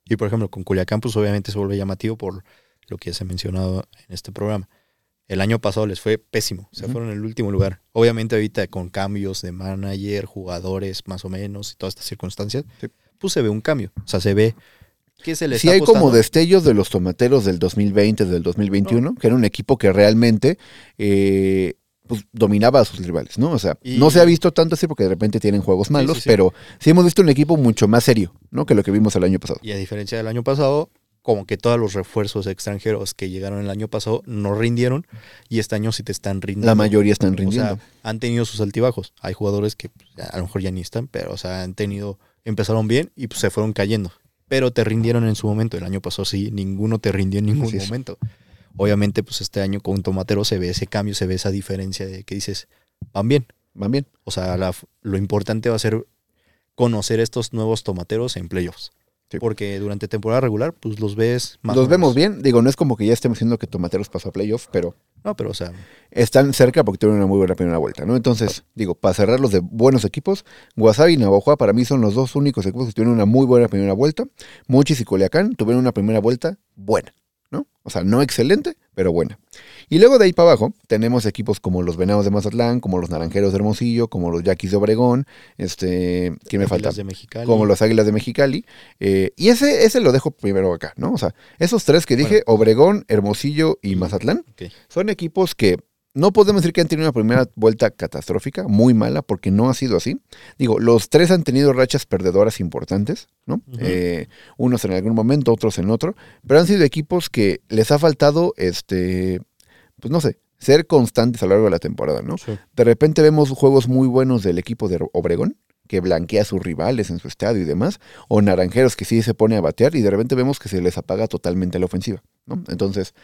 Y por ejemplo, con Culiacán, pues obviamente se vuelve llamativo por lo que ya se ha mencionado en este programa. El año pasado les fue pésimo, se fueron en el último lugar. Obviamente ahorita con cambios de manager, jugadores más o menos y todas estas circunstancias, Sí. pues se ve un cambio. O sea, se ve que se les Sí hay como destellos de los tomateros del 2020, del 2021, que era un equipo que realmente eh, pues, dominaba a sus rivales, ¿no? O sea, Y- no se ha visto tanto así porque de repente tienen juegos malos, sí, sí. pero sí hemos visto un equipo mucho más serio, ¿no? Que lo que vimos el año pasado. Y a diferencia del año pasado, como que todos los refuerzos extranjeros que llegaron el año pasado no rindieron y este año sí te están rindiendo. La mayoría están O rindiendo. sea, han tenido sus altibajos. Hay jugadores que pues, a lo mejor ya ni están, pero o sea, han tenido, empezaron bien y pues se fueron cayendo. Pero te rindieron en su momento. El año pasado sí, ninguno te rindió en ningún es. momento. Obviamente, pues este año con Tomatero se ve ese cambio, se ve esa diferencia de que dices, van bien. Van bien. O sea, la- lo importante va a ser conocer estos nuevos tomateros en playoffs. Sí. Porque durante temporada regular, pues los ves más. o Los vemos bien. Digo, no es como que ya estemos diciendo que Tomateros pasó a playoff, pero No, pero o sea, están cerca porque tuvieron una muy buena primera vuelta, ¿no? Entonces, digo, para cerrar los de buenos equipos, Guasave y Navajoa para mí son los dos únicos equipos que tuvieron una muy buena primera vuelta. Muchis y Culiacán tuvieron una primera vuelta buena, ¿no? O sea, no excelente, pero buena. Y luego de ahí para abajo tenemos equipos como los Venados de Mazatlán, como los Naranjeros de Hermosillo, como los Yaquis de Obregón, este, ¿quién me falta? De Mexicali. como los Águilas de Mexicali. eh, y ese, ese lo dejo primero acá, ¿no? O sea, esos tres que dije, Obregón, Hermosillo y Mazatlán, son equipos que no podemos decir que han tenido una primera vuelta catastrófica, muy mala, porque no ha sido así. Digo, los tres han tenido rachas perdedoras importantes, ¿no? Eh, unos en algún momento, otros en otro, pero han sido equipos que les ha faltado, este, pues no sé, ser constantes a lo largo de la temporada, ¿no? Sí. De repente vemos juegos muy buenos del equipo de Obregón, que blanquea a sus rivales en su estadio y demás, o Naranjeros que sí se pone a batear y de repente vemos que se les apaga totalmente la ofensiva, ¿no? Entonces,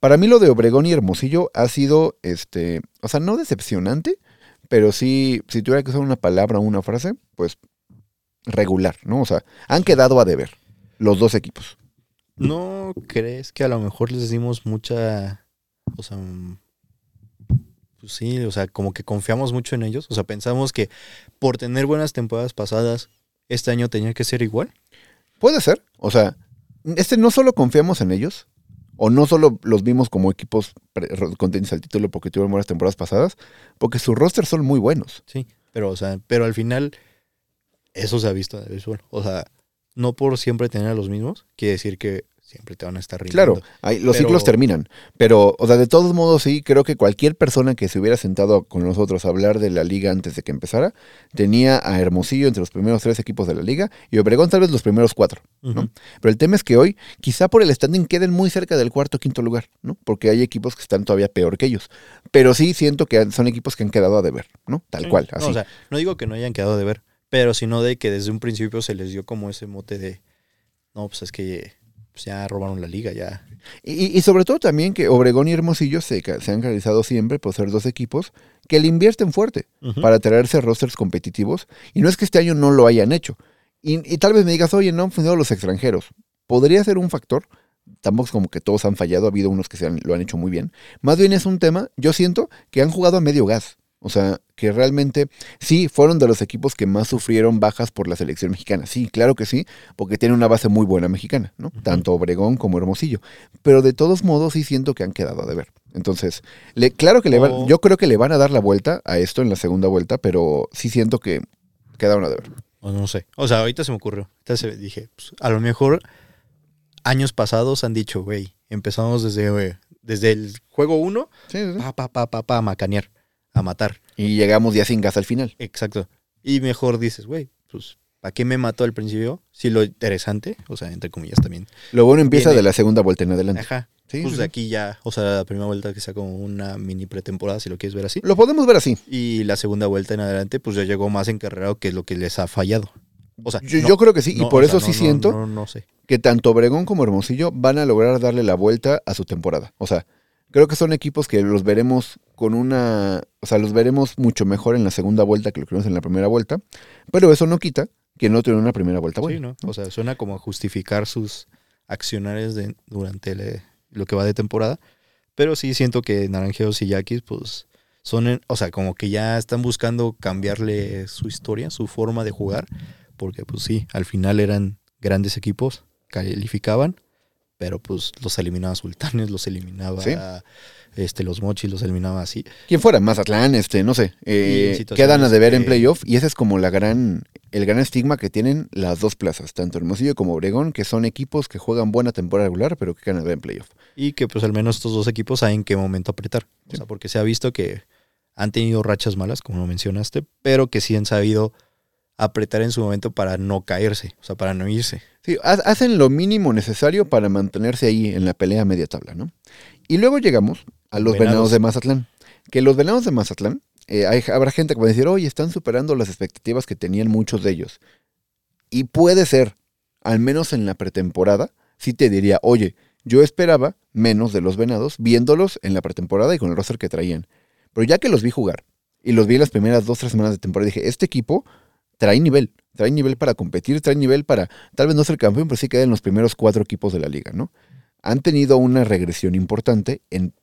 para mí lo de Obregón y Hermosillo ha sido, este, o sea, no decepcionante, pero sí, si tuviera que usar una palabra o una frase, pues regular, ¿no? O sea, han quedado a deber los dos equipos. ¿No crees que a lo mejor les dimos mucha, o sea, pues sí, o sea, como que confiamos mucho en ellos? O sea, pensamos que por tener buenas temporadas pasadas, este año tenía que ser igual. Puede ser, o sea, este no solo confiamos en ellos, o no solo los vimos como equipos contendientes al título porque tuvieron buenas temporadas pasadas, porque sus rosters son muy buenos. Sí, pero, o sea, pero al final, eso se ha visto en el béisbol. O sea, no por siempre tener a los mismos, quiere decir que siempre te van a estar rindiendo. Claro, ahí los Pero- ciclos terminan, pero, o sea, de todos modos sí, creo que cualquier persona que se hubiera sentado con nosotros a hablar de la liga antes de que empezara, tenía a Hermosillo entre los primeros tres equipos de la liga y Obregón tal vez los primeros cuatro. ¿no? Pero el tema es que hoy, quizá por el standing, queden muy cerca del cuarto o quinto lugar, ¿no? Porque hay equipos que están todavía peor que ellos. Pero sí siento que son equipos que han quedado a deber, ¿no? Tal Sí. cual, No, o sea, no digo que no hayan quedado de ver, pero sino de que desde un principio se les dio como ese mote de, no, pues es que pues ya robaron la liga, ya. y, y sobre todo también que Obregón y Hermosillo se, se han caracterizado siempre por ser dos equipos que le invierten fuerte para traerse rosters competitivos. Y no es que este año no lo hayan hecho. Y, y tal vez me digas, oye, no han funcionado los extranjeros. Podría ser un factor. Tampoco es como que todos han fallado, ha habido unos que se han- lo han hecho muy bien. Más bien es un tema, yo siento que han jugado a medio gas. O sea, que realmente sí fueron de los equipos que más sufrieron bajas por la selección mexicana. Sí, claro que sí, porque tiene una base muy buena mexicana, ¿no? Tanto Obregón como Hermosillo. Pero de todos modos sí siento que han quedado a deber. Entonces, le, claro que le van, O- yo creo que le van a dar la vuelta a esto en la segunda vuelta, pero sí siento que quedaron a deber. O no sé. O sea, ahorita se me ocurrió. Ahorita se- dije, pues, a lo mejor años pasados han dicho, güey, empezamos desde, güey, desde el juego 1, Sí, pa, pa, pa, pa, pa, a macanear, a matar. Y llegamos ya sin gas al final. Exacto. Y mejor dices, güey, pues, ¿para qué me mató al principio? Si lo interesante, o sea, entre comillas también. Lo bueno empieza Viene- de la segunda vuelta en adelante. Ajá. Sí, pues sí, de sí. aquí ya, o sea, la primera vuelta que sea como una mini pretemporada, si lo quieres ver así. Lo podemos ver así. Y la segunda vuelta en adelante, pues ya llegó más encarrerado, que es lo que les ha fallado. O sea, Yo, no- yo creo que sí, no, y por eso sea, sí no- siento sé. que tanto Obregón como Hermosillo van a lograr darle la vuelta a su temporada. O sea, creo que son equipos que los veremos con una, o sea, los veremos mucho mejor en la segunda vuelta que lo que vimos en la primera vuelta, pero eso no quita que no tuvieron una primera vuelta buena. Sí, ¿no? O sea, suena como a justificar sus accionares de, durante lo que va de temporada. Pero sí siento que Naranjeros y Yaquis, pues, son, en- o sea, como que ya están buscando cambiarle su historia, su forma de jugar. Porque, pues sí, al final eran grandes equipos, calificaban, pero pues los eliminaba Sultanes, los eliminaba Sí. este, los Mochis, los eliminaba así. Quien fuera, Mazatlán, este, no sé, eh, quedan a deber en playoff y ese es como la gran, el gran estigma que tienen las dos plazas, tanto Hermosillo como Obregón, que son equipos que juegan buena temporada regular, pero que quedan a deber en playoff. Y que pues al menos estos dos equipos saben en qué momento apretar. O sea, porque se ha visto que han tenido rachas malas, como lo mencionaste, pero que sí han sabido apretar en su momento para no caerse, o sea, para no irse. Sí, ha- hacen lo mínimo necesario para mantenerse ahí en la pelea a media tabla, ¿no? Y luego llegamos a los Venados. venados de Mazatlán. Que los venados de Mazatlán, eh, hay- habrá gente que va a decir, oye, están superando las expectativas que tenían muchos de ellos. Y puede ser, al menos en la pretemporada, sí te diría, oye, yo esperaba menos de los venados viéndolos en la pretemporada y con el roster que traían. Pero ya que los vi jugar y los vi en las primeras dos, tres semanas de temporada, dije, este equipo trae nivel, trae nivel para competir, trae nivel para tal vez no ser campeón, pero sí quedar en los primeros cuatro equipos de la liga, ¿no? Han tenido una regresión importante en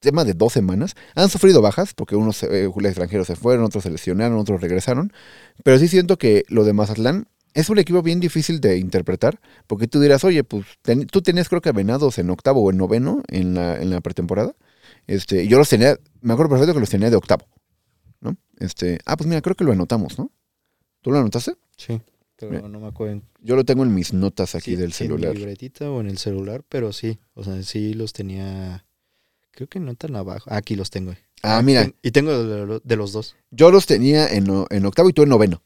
tema de dos semanas. Han sufrido bajas, porque unos eh, extranjeros se fueron, otros se lesionaron, otros regresaron. Pero sí siento que lo de Mazatlán es un equipo bien difícil de interpretar, porque tú dirás, oye, pues tú tenías creo que a Venados en octavo o en noveno en la, en la pretemporada. Este, yo los tenía, me acuerdo perfecto que los tenía de octavo, ¿no? Este, ah, pues mira, creo que lo anotamos, ¿no? ¿Tú lo anotaste? Sí. Pero no me acuerdo Yo lo tengo en mis notas aquí sí, del si en celular. mi libretita o en el celular, pero sí, o sea, sí los tenía, creo que no tan abajo. Ah, aquí los tengo. Ah, mira, Ten- Y tengo de, lo- de los dos. yo los tenía en, en octavo y tú en noveno.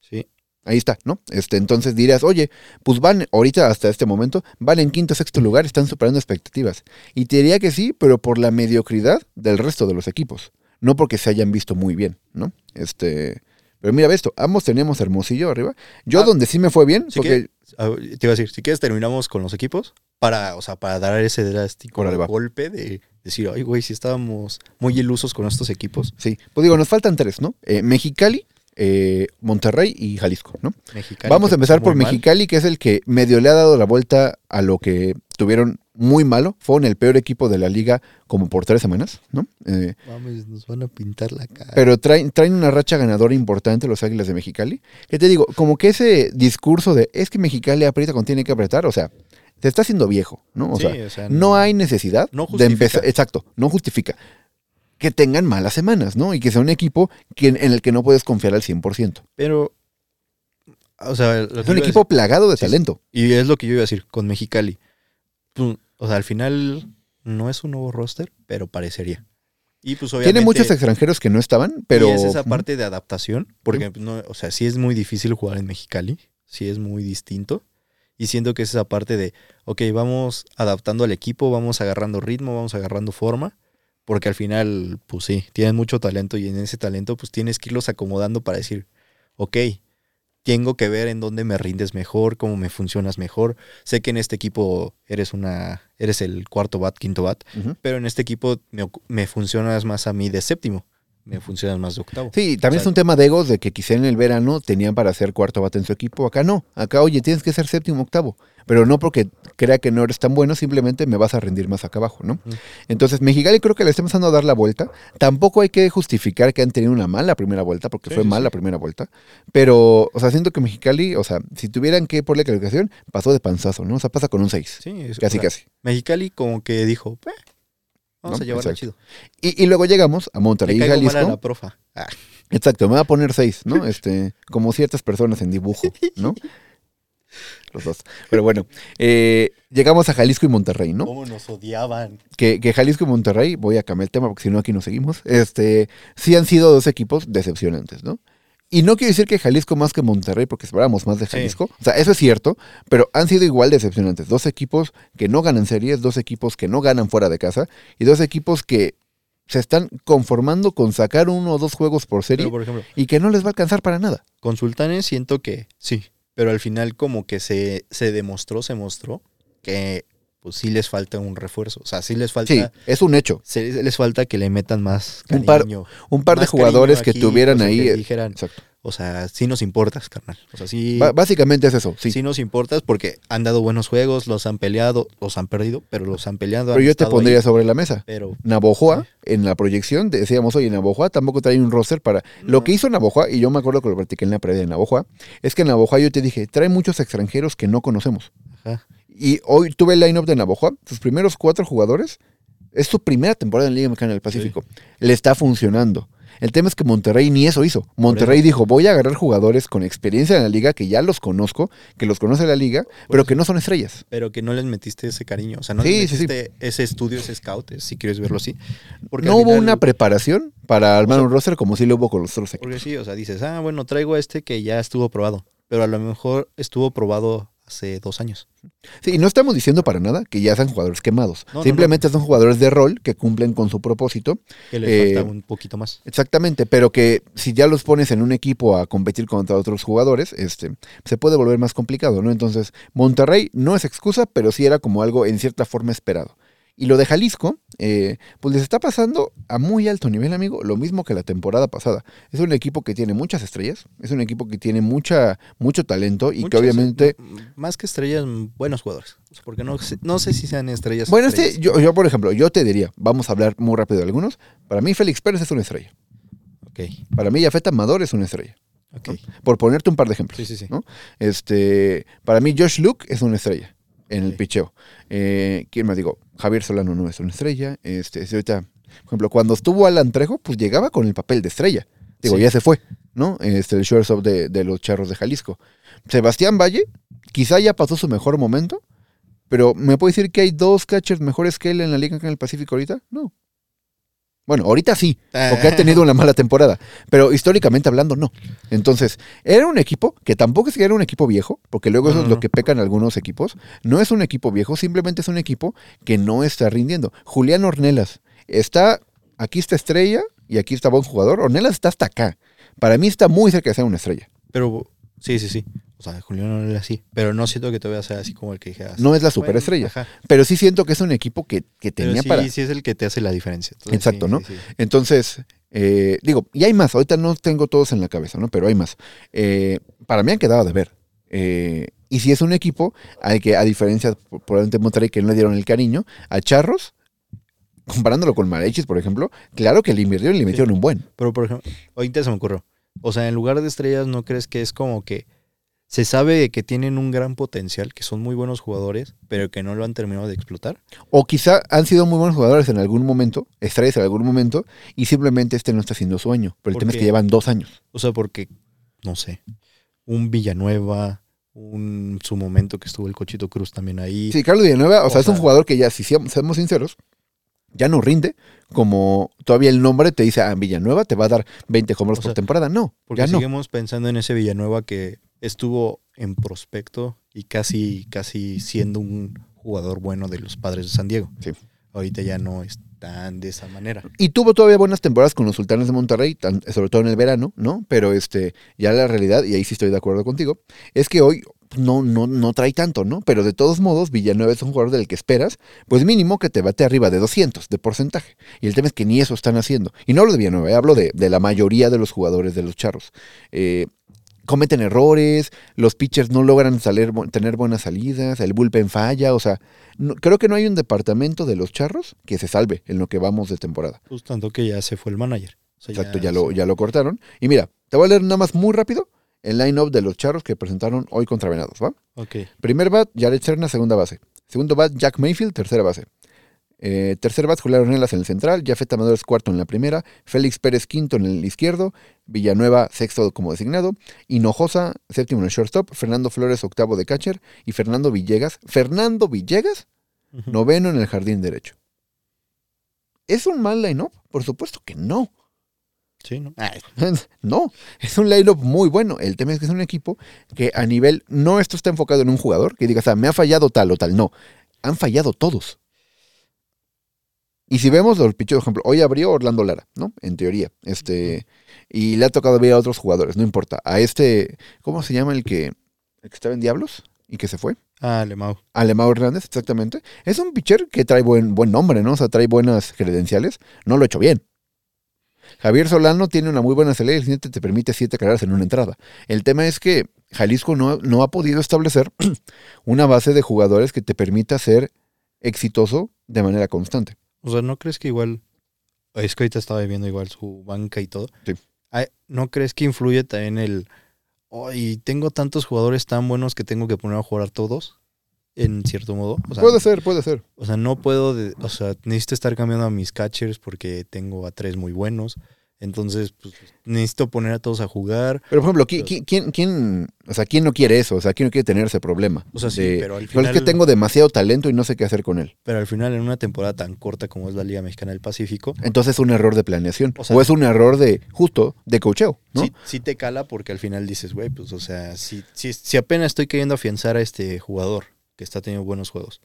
Sí. Ahí está, ¿no? Este, entonces dirás, oye, pues van, ahorita hasta este momento, van en quinto, sexto lugar, están superando expectativas. Y te diría que sí, pero por la mediocridad del resto de los equipos. No porque se hayan visto muy bien, ¿no? Este. Pero mira, ve esto, ambos teníamos Hermosillo arriba. Yo Ah, donde sí me fue bien, Si porque quieres- ah, te iba a decir, si quieres terminamos con los equipos para, o sea, para dar ese drástico golpe de decir, ay, güey, si estábamos muy ilusos con estos equipos. sí, pues digo, nos faltan tres, ¿no? Eh, Mexicali, eh, Monterrey y Jalisco, ¿no? Mexicali, Vamos a empezar por mal. Mexicali, que es el que medio le ha dado la vuelta a lo que tuvieron muy malo. Fueron el peor equipo de la liga como por tres semanas, ¿no? Eh, Mames, nos van a pintar la cara. pero traen, traen una racha ganadora importante los Águilas de Mexicali. Que te digo, como que ese discurso de es que Mexicali aprieta cuando tiene que apretar, o sea, se está haciendo viejo, ¿no? O Sí, sea, o sea, no hay necesidad no de justifica. empezar. Exacto, no justifica. Que tengan malas semanas, ¿no? Y que sea un equipo que, en el que no puedes confiar al 100%. Pero, o sea, lo que Es un equipo decir- plagado de sí. talento. y es lo que yo iba a decir con Mexicali. O sea, al final no es un nuevo roster, pero parecería. Y pues obviamente... Tiene muchos extranjeros que no estaban, pero. Y es esa parte de adaptación, porque no, o sea, sí es muy difícil jugar en Mexicali, sí es muy distinto. Y siento que es esa parte de, ok, vamos adaptando al equipo, vamos agarrando ritmo, vamos agarrando forma, porque al final, pues sí, tienen mucho talento y en ese talento, pues tienes que irlos acomodando para decir, ok, tengo que ver en dónde me rindes mejor, cómo me funcionas mejor. Sé que en este equipo eres una, eres el cuarto bat, quinto bat, pero en este equipo me, funcionas más a mí de séptimo, me funcionas más de octavo. Sí, también O es un tema de egos de que quizá en el verano tenían para ser cuarto bate en su equipo. Acá no. Acá, oye, tienes que ser séptimo, octavo. Pero no porque crea que no eres tan bueno, simplemente me vas a rendir más acá abajo, ¿no? Entonces, Mexicali creo que le está empezando a dar la vuelta. Tampoco hay que justificar que han tenido una mala primera vuelta, porque Sí, fue sí, mala sí. la primera vuelta. Pero, o sea, siento que Mexicali, o sea, si tuvieran que ponerle calificación, pasó de panzazo, ¿no? O sea, pasa con un 6. Sí, es- Casi, o sea, casi. Mexicali como que dijo, "Eh, vamos ¿No? a llevarla Exacto. chido. Y, y luego llegamos a Monterrey caigo mal a Jalisco. la profa. Ah, Exacto, me va a poner seis, ¿no? Este, como ciertas personas en dibujo, ¿no? Los dos. Pero bueno, eh, llegamos a Jalisco y Monterrey, ¿no? ¿Cómo nos odiaban? Que, que Jalisco y Monterrey, voy a cambiar el tema porque si no aquí nos seguimos, este, sí han sido dos equipos decepcionantes, ¿no? Y no quiero decir que Jalisco más que Monterrey, porque esperábamos más de Sí. Jalisco. O sea, eso es cierto, pero han sido igual decepcionantes. Dos equipos que no ganan series, dos equipos que no ganan fuera de casa y dos equipos que se están conformando con sacar uno o dos juegos por serie Pero, por ejemplo, y que no les va a alcanzar para nada. con Sultanes siento que sí. Pero al final como que se, se demostró, se mostró que pues sí les falta un refuerzo. O sea, sí les falta, Sí, es un hecho. sí les falta que le metan más Un par- cariño. Un par de jugadores cariño que tuvieran sea, ahí. que dijeran, Exacto. O sea, sí nos importas, carnal. O sea, sí, básicamente es eso, sí. sí nos importas porque han dado buenos juegos, los han peleado, los han perdido, pero los han peleado. Pero han yo te pondría ahí, sobre la mesa. pero Navojoa, en la proyección, decíamos, oye, Navojoa tampoco trae un roster para... Lo que hizo Navojoa, y yo me acuerdo que lo practiqué en la previa de Navojoa, es que Navojoa yo te dije, trae muchos extranjeros que no conocemos. ajá, Y hoy tuve el line-up de Navojoa, sus primeros cuatro jugadores, es su primera temporada en la Liga Mexicana del Pacífico. Le está funcionando. El tema es que Monterrey ni eso hizo. Monterrey dijo, voy a agarrar jugadores con experiencia en la liga, que ya los conozco, que los conoce la liga, pero que no son estrellas. pero que no les metiste ese cariño, o sea, no Sí, les sí, sí. metiste ese estudio, ese scout, si quieres verlo así. Porque no hubo final- una preparación para armar sea, un roster como si lo hubo con los otros equipos. Porque sí, o sea, dices, ah, bueno, traigo a este que ya estuvo probado, pero a lo mejor estuvo probado hace dos años. Sí, y no estamos diciendo para nada que ya sean jugadores quemados. No, no, Simplemente son jugadores de rol que cumplen con su propósito. Que les Eh, falta un poquito más. Exactamente, pero que si ya los pones en un equipo a competir contra otros jugadores, este, se puede volver más complicado, ¿no? Entonces, Monterrey no es excusa, pero sí era como algo en cierta forma esperado. Y lo de Jalisco, eh, pues les está pasando a muy alto nivel, amigo, lo mismo que la temporada pasada. Es un equipo que tiene muchas estrellas, es un equipo que tiene mucha, mucho talento y que obviamente... m- Más que estrellas, m- buenos jugadores. Porque no, sé- no sé si sean estrellas. Bueno, estrellas. este, yo, yo, por ejemplo, yo te diría, vamos a hablar muy rápido de algunos. Para mí, Félix Pérez es una estrella. Para mí, Jafet Amador es una estrella. Por ponerte un par de ejemplos. Sí, sí, sí. ¿no? Este, para mí, Josh Luke es una estrella en el picheo. Eh, ¿Quién más digo? Javier Solano no es una estrella. Este, ahorita, por ejemplo, cuando estuvo Alan Trejo, pues llegaba con el papel de estrella. Digo, Sí. ya se fue, ¿no? Este, el shortstop de, de los Charros de Jalisco. Sebastián Valle, quizá ya pasó su mejor momento, pero ¿me puede decir que hay dos catchers mejores que él en la liga acá en el Pacífico ahorita? No. Bueno, ahorita sí, porque ha tenido una mala temporada, pero históricamente hablando no. Entonces, era un equipo que tampoco es que era un equipo viejo, porque luego eso es lo que pecan algunos equipos. No es un equipo viejo, simplemente es un equipo que no está rindiendo. Julián Ornelas está, aquí está estrella y aquí está buen jugador. Ornelas está hasta acá. Para mí está muy cerca de ser una estrella. Pero, sí, sí, sí. O sea, Julián no era así. Pero no siento que te voy a ser así como el que dijeras. No es la bueno, superestrella, ajá. pero sí siento que es un equipo que, que tenía sí, para... sí es el que te hace la diferencia. Entonces, Exacto, sí, ¿no? sí, sí. Entonces, eh, digo, y hay más, ahorita no tengo todos en la cabeza, ¿no? Pero hay más. Eh, para mí han quedado de ver. Eh, y si es un equipo al que, a diferencia, probablemente Monterrey, que no le dieron el cariño, a Charros, comparándolo con Marechis, por ejemplo, claro que le invirtieron y le metieron un buen. Pero, por ejemplo, ahorita se me ocurrió. O sea, en lugar de estrellas, ¿no crees que es como que se sabe que tienen un gran potencial, que son muy buenos jugadores, pero que no lo han terminado de explotar? O quizá han sido muy buenos jugadores en algún momento, estrellas en algún momento, y simplemente este no está haciendo sueño. Pero el ¿Por tema es que llevan dos años. O sea, porque, no sé, un Villanueva, un su momento que estuvo el Cochito Cruz también ahí. Sí, Carlos Villanueva, o, O sea, es un jugador que ya, si seamos sinceros, ya no rinde, como todavía el nombre te dice, ah, Villanueva te va a dar 20 hombros por sea, temporada. No, Porque ya no. seguimos pensando en ese Villanueva que estuvo en prospecto y casi, casi siendo un jugador bueno de los padres de San Diego. Sí. Ahorita ya no es tan de esa manera. Y tuvo todavía buenas temporadas con los Sultanes de Monterrey, tan- sobre todo en el verano, ¿no? Pero este, ya la realidad, y ahí sí estoy de acuerdo contigo, es que hoy no, no, no trae tanto, ¿no? Pero de todos modos, Villanueva es un jugador del que esperas, pues mínimo que te bate arriba de 200 de porcentaje. Y el tema es que ni eso están haciendo. Y no hablo de Villanueva, eh, hablo de, de la mayoría de los jugadores de los charros. Eh, cometen errores, los pitchers no logran salir, tener buenas salidas, el bullpen falla, o sea, no- creo que no hay un departamento de los charros que se salve en lo que vamos de temporada. Pues tanto que ya se fue el manager. O sea, Exacto, ya lo, ya lo cortaron. Y mira, te voy a leer nada más muy rápido el line-up de los charros que presentaron hoy contra Venados, ¿va? Ok. Primer bat, Jared Serna, segunda base. Segundo bat, Jack Mayfield, tercera base. Eh, tercer bat, Julián Ornelas en el central, Jafet Amador es cuarto en la primera, Félix Pérez quinto en el izquierdo, Villanueva sexto como designado, Hinojosa séptimo en el shortstop, Fernando Flores octavo de catcher y Fernando Villegas, Fernando Villegas noveno en el jardín derecho. ¿Es un mal line-up? Por supuesto que no. Sí, ¿no? No, es un line-up muy bueno. El tema es que es un equipo que a nivel, no esto está enfocado en un jugador, que diga, o sea, me ha fallado tal o tal, no. Han fallado todos. Y si vemos los pichos, por ejemplo, hoy abrió Orlando Lara, ¿no? En teoría. Este, y le ha tocado ver a otros jugadores, no importa. A este, ¿cómo se llama el que, el que estaba en Diablos y que se fue. Ah, Lemau. Alemão Hernández, exactamente. Es un pitcher que trae buen, buen nombre, ¿no? O sea, trae buenas credenciales. No lo ha hecho bien. Javier Solano tiene una muy buena salida y el siguiente te permite siete carreras en una entrada. El tema es que Jalisco no, no ha podido establecer una base de jugadores que te permita ser exitoso de manera constante. O sea, ¿no crees que igual... Es que ahorita estaba viendo igual su banca y todo. Sí. ¿No crees que influye también el... Ay, tengo tantos jugadores tan buenos que tengo que poner a jugar a todos, en cierto modo. O sea, puede ser, puede ser. O sea, no puedo, de- o sea, necesito estar cambiando a mis catchers porque tengo a tres muy buenos. Entonces, pues, necesito poner a todos a jugar. Pero, por ejemplo, ¿qui- qui- ¿quién, quién, o sea, ¿quién no quiere eso? O sea, ¿quién no quiere tener ese problema? O sea, sí, De, pero al "Híjole, es que final- tengo demasiado talento y no sé qué hacer con él. Pero al final, en una temporada tan corta como es la Liga Mexicana del Pacífico, Entonces es un error de planeación. O O, sea- es un error de, justo, de cocheo, ¿no? sí, sí te cala porque al final dices, güey, pues, o sea, si, si, si apenas estoy queriendo afianzar a este jugador que está teniendo buenos juegos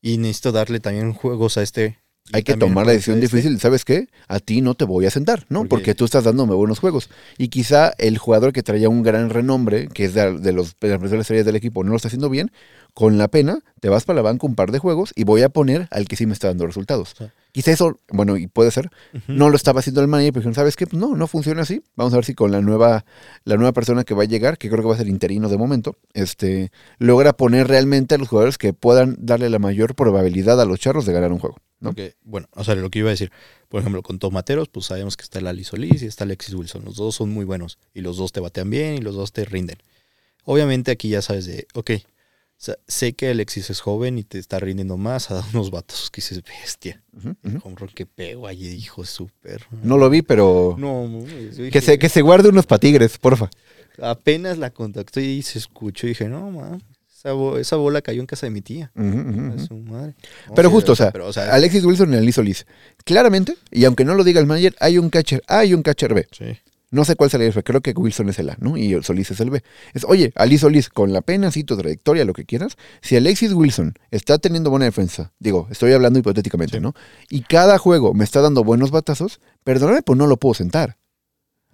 y necesito darle también juegos a este. Y Hay que tomar la decisión este, difícil. ¿Sabes qué? A ti no te voy a sentar, ¿no? Porque- Porque, tú estás dándome buenos juegos. Y quizá el jugador que traía un gran renombre, que es de, de los, de las principales estrellas del equipo, no lo está haciendo bien, con la pena te vas para la banca un par de juegos y voy a poner al que sí me está dando resultados. Sí. Quizá eso, bueno, y puede ser, no lo estaba haciendo el manager, pero dijeron, ¿sabes qué? Pues no, no funciona así. Vamos a ver si con la nueva, la nueva persona que va a llegar, que creo que va a ser interino de momento, este, logra poner realmente a los jugadores que puedan darle la mayor probabilidad a los charros de ganar un juego. ¿No? Porque, bueno, o sea, lo que iba a decir, por ejemplo, con Tomateros, pues sabemos que está el Ali Solís y está Alexis Wilson. Los dos son muy buenos y los dos te batean bien y los dos te rinden. Obviamente aquí ya sabes de, ok, o sea, sé que Alexis es joven y te está rindiendo más, ha dado unos vatos que dices, bestia. Home run que pego allí, hijo, súper. No lo vi, pero No, yo que, dije, se, que se guarde unos patigres, porfa. apenas la contactó y se escuchó y dije, no, man, esa, bo- esa bola cayó en casa de mi tía. Ujú. su madre. No, Pero sí, justo, o sea, pero, o sea, Alexis Wilson y Ali Solís. Claramente, y aunque no lo diga el manager, hay un catcher A y un catcher B. sí. No sé cuál sería el creo que Wilson es el A, ¿no? Y el Solís es el B. Es, oye, Ali Solís, con la pena, sí, tu trayectoria, lo que quieras, si Alexis Wilson está teniendo buena defensa, digo, estoy hablando hipotéticamente, Sí. ¿no? Y cada juego me está dando buenos batazos, perdóname, pues no lo puedo sentar.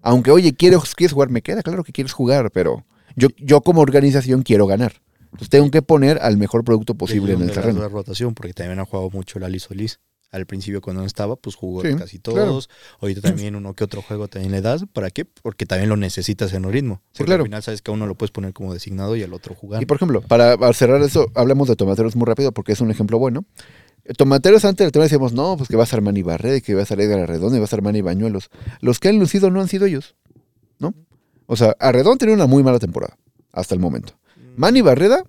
Aunque, oye, ¿quieres, quieres jugar? Me queda claro que quieres jugar, pero yo, yo como organización quiero ganar. Entonces tengo que poner al mejor producto posible en el terreno. La rotación, porque también ha jugado mucho el Ali Solís. Al principio cuando no estaba, pues jugó Sí, casi claro. todos. Ahorita también uno que otro juego también le das. ¿Para qué? Porque también lo necesitas en un ritmo. Sí, claro. al final sabes que a uno lo puedes poner como designado y al otro jugar. Y por ejemplo, para, cerrar eso, hablemos de tomateros muy rápido porque es un ejemplo bueno. Tomateros antes del tema decíamos, no, pues que va a ser Manny Barreda, y que va a ser Edgar Arredón y va a ser Manny Bañuelos. Los que han lucido no han sido ellos, ¿no? O sea, Arredón tenía una muy mala temporada hasta el momento. Manny Barreda,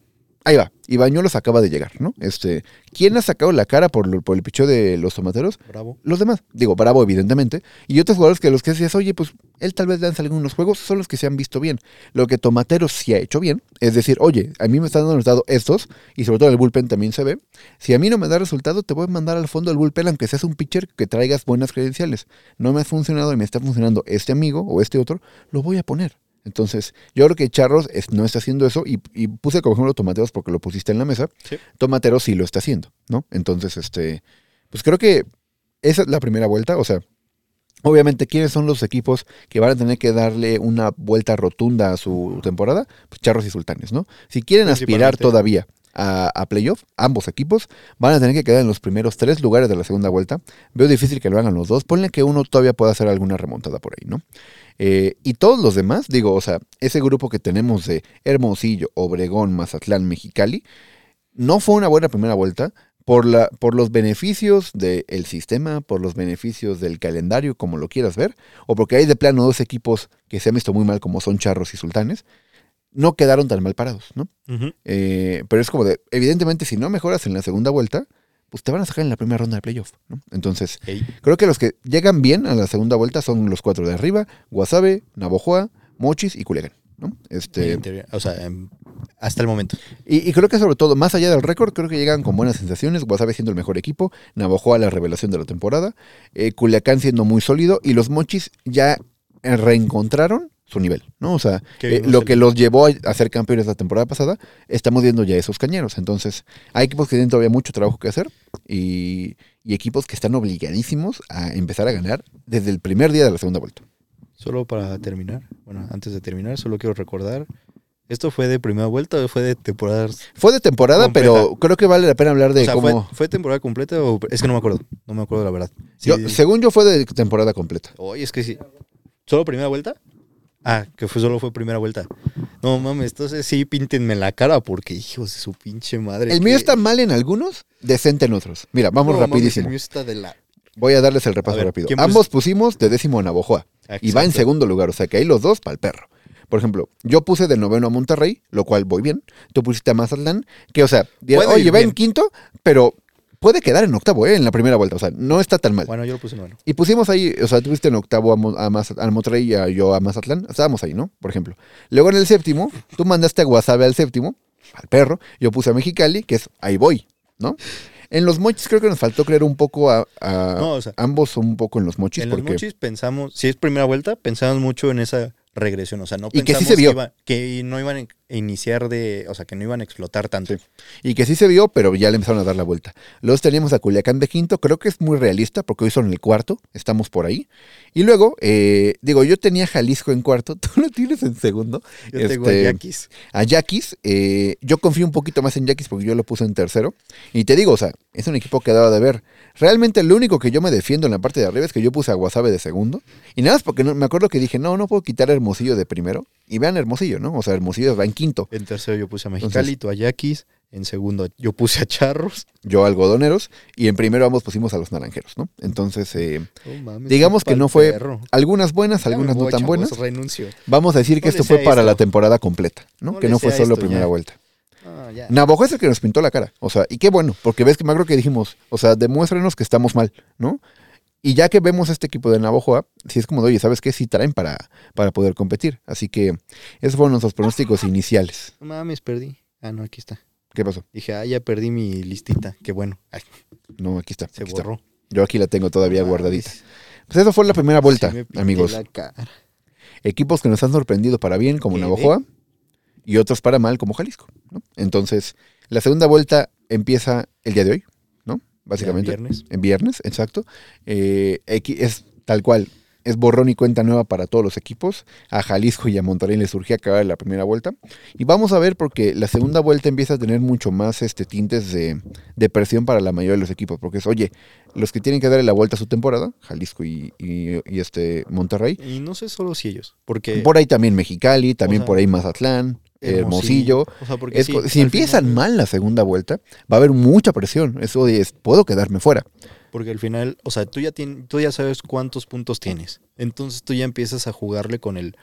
ahí va. Y Bañuelos acaba de llegar, ¿no? Este, ¿Quién ha sacado la cara por, lo- por el picheo de los tomateros? Bravo. Los demás. Digo, Bravo, evidentemente. Y otros jugadores que los que decías, oye, pues él tal vez le han salido unos juegos, son los que se han visto bien. Lo que Tomateros sí ha hecho bien, es decir, oye, a mí me están dando resultado estos, y sobre todo en el bullpen también se ve. Si a mí no me da resultado, te voy a mandar al fondo del bullpen, aunque seas un pitcher que traigas buenas credenciales. No me ha funcionado y me está funcionando este amigo o este otro, lo voy a poner. Entonces, yo creo que Charros es- no está haciendo eso y, y puse como ejemplo Tomateros porque lo pusiste en la mesa. Sí. Tomateros sí lo está haciendo, ¿no? Entonces, este, pues creo que esa es la primera vuelta. O sea, obviamente, ¿quiénes son los equipos que van a tener que darle una vuelta rotunda a su temporada? Pues Charros y Sultanes, ¿no? Si quieren aspirar todavía a, a playoff, ambos equipos van a tener que quedar en los primeros tres lugares de la segunda vuelta. Veo difícil que lo hagan los dos. Ponle que uno todavía pueda hacer alguna remontada por ahí, ¿no? Eh, y todos los demás, digo, o sea, ese grupo que tenemos de Hermosillo, Obregón, Mazatlán, Mexicali, no fue una buena primera vuelta por, la, por los beneficios del sistema, por los beneficios del calendario, como lo quieras ver, o porque hay de plano dos equipos que se han visto muy mal, como son Charros y Sultanes, no quedaron tan mal parados, ¿no? Eh, pero es como de, evidentemente, si no mejoras en la segunda vuelta, pues te van a sacar en la primera ronda de playoff, ¿no? Entonces, Creo que los que llegan bien a la segunda vuelta son los cuatro de arriba, Guasave, Navojoa, Mochis y Culiacán. ¿no? Este, o sea, hasta el momento. y, y creo que sobre todo, más allá del récord, creo que llegan con buenas sensaciones, Guasave siendo el mejor equipo, Navojoa la revelación de la temporada, eh, Culiacán siendo muy sólido y los Mochis ya reencontraron su nivel, ¿no? O sea, eh, lo que los llevó a, ser campeones la temporada pasada, estamos viendo ya esos cañeros. Entonces, hay equipos que tienen todavía mucho trabajo que hacer y, y equipos que están obligadísimos a empezar a ganar desde el primer día de la segunda vuelta. Solo para terminar, bueno, antes de terminar, solo quiero recordar ¿Esto fue de primera vuelta o fue de temporada? Fue de temporada, Completa. pero creo que vale la pena hablar de o sea, cómo... ¿fue, ¿fue temporada completa o...? Es que no me acuerdo. No me acuerdo la verdad. Sí, Yo- según yo fue de temporada completa. Oye, es que sí. ¿Solo primera vuelta? Ah, que fue, solo fue primera vuelta. No mames, entonces sí, píntenme la cara porque, hijos de su pinche madre. El que- mío está mal en algunos, decente en otros. Mira, vamos No, mames, rapidísimo. el mío está de la... Voy a darles el repaso ver, rápido. Ambos pusimos de décimo a Navojoa. Y va en segundo lugar, o sea que ahí los dos para el perro. Por ejemplo, yo puse de noveno a Monterrey, lo cual voy bien. Tú pusiste a Mazatlán, que, o sea, oye, va en quinto, pero puede quedar en octavo, ¿eh? En la primera vuelta, o sea, no está tan mal. Bueno, yo lo puse noveno. Y pusimos ahí, o sea, tuviste en octavo a, Mo- a, Monterrey y a- yo a Mazatlán. Estábamos ahí, ¿no? Por ejemplo. Luego en el séptimo, tú mandaste a Guasave al séptimo, al perro. Yo puse a Mexicali, que es ahí voy, ¿no? En los mochis creo que nos faltó creer un poco a, a- No, o sea, ambos un poco en los mochis en los porque mochis pensamos, si es primera vuelta, pensamos mucho en esa regresión. O sea, no Y que sí pensamos se vio. iba- que no iban a iniciar de... O sea, que no iban a explotar tanto. Sí. y que sí se vio, pero ya le empezaron a dar la vuelta. Luego teníamos a Culiacán de quinto, creo que es muy realista porque hoy son el cuarto, estamos por ahí. Y luego, eh, digo, yo tenía Jalisco en cuarto, tú lo tienes en segundo. Yo tengo a Este, Yaquis. A Yaquis, eh, yo confío un poquito más en Yaquis porque yo lo puse en tercero. Y te digo, o sea, es un equipo que daba de ver. Realmente lo único que yo me defiendo en la parte de arriba es que yo puse a Guasave de segundo. Y nada más porque no, me acuerdo que dije, no, no puedo quitar a Hermosillo de primero. Y vean Hermosillo, ¿no? O sea, Hermosillo va en quinto. En tercero yo puse a Entonces- Mexicali, tú a Yaquis. En segundo yo puse a Charros. Yo a algodoneros. Y en primero ambos pusimos a los naranjeros, ¿no? Entonces, eh, Digamos que no fue perro. algunas buenas, algunas no tan buenas. renuncio. Vamos a decir que No esto le fue sea para la esto. temporada completa, ¿no? No que no fue solo esto, primera ya. vuelta. Ya. Navajo es el que nos pintó la cara. O sea, y qué bueno, porque ves que me acuerdo que dijimos, o sea, demuéstranos que estamos mal, ¿no? Y ya que vemos este equipo de Navajoa, si es como de, oye, ¿sabes qué? Sí traen para, para poder competir. Así que esos fueron nuestros pronósticos iniciales. No mames, perdí. Ah, no, aquí está. ¿Qué pasó? Dije, ah, ya perdí mi listita. Qué bueno. Ay, No, aquí está. se aquí está. borró. Yo aquí la tengo todavía No guardadita. Pues eso fue la primera vuelta, Sí amigos. la cara. Equipos que nos han sorprendido para bien, como. Navajoa, y otros para mal, como Jalisco. ¿no? Entonces, la segunda vuelta empieza el día de hoy. Básicamente. Ya viernes. En viernes, exacto. Eh, es tal cual. Es borrón y cuenta nueva para todos los equipos. A Jalisco y a Monterrey les surgía acabar la primera vuelta. Y vamos a ver porque la segunda vuelta empieza a tener mucho más este, tintes de, de presión para la mayoría de los equipos. Porque es, oye, los que tienen que darle la vuelta a su temporada, Jalisco y, y- y, este Monterrey. Y no sé solo si ellos. Porque. Por ahí también Mexicali, también sea, por ahí Mazatlán, Hermosillo. O sea, porque Es sí, si empiezan final- mal la segunda vuelta, va a haber mucha presión. Eso de, es, puedo quedarme fuera. Porque al final, o sea, tú ya, tien- tú ya sabes cuántos puntos tienes. Entonces tú ya empiezas a jugarle con el,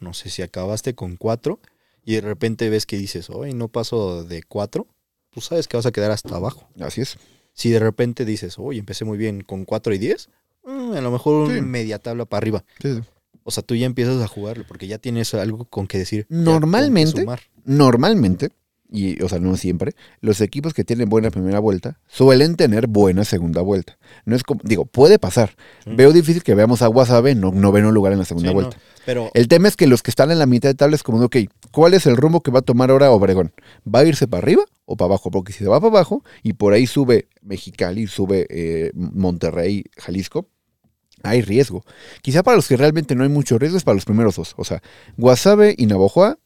no sé, si acabaste con cuatro y de repente ves que dices, hoy no paso de cuatro, tú sabes que vas a quedar hasta abajo. Así es. Si de repente dices, oye, empecé muy bien con cuatro y diez, mm, a lo mejor Sí. una media tabla para arriba. Sí, sí. O sea, tú ya empiezas a jugarle porque ya tienes algo con que decir. Normalmente. Normalmente, y o sea, no siempre, los equipos que tienen buena primera vuelta suelen tener buena segunda vuelta. No es como, digo, puede pasar. Sí. Veo difícil que veamos a Guasave no noveno lugar en la segunda Sí, no, vuelta. pero El tema es que los que están en la mitad de tabla es como, ok, ¿cuál es el rumbo que va a tomar ahora Obregón? ¿Va a irse para arriba o para abajo? Porque si se va para abajo y por ahí sube Mexicali, sube eh, Monterrey, Jalisco, hay riesgo. Quizá para los que realmente no hay mucho riesgo es para los primeros dos. O sea, Guasave y Navojoa,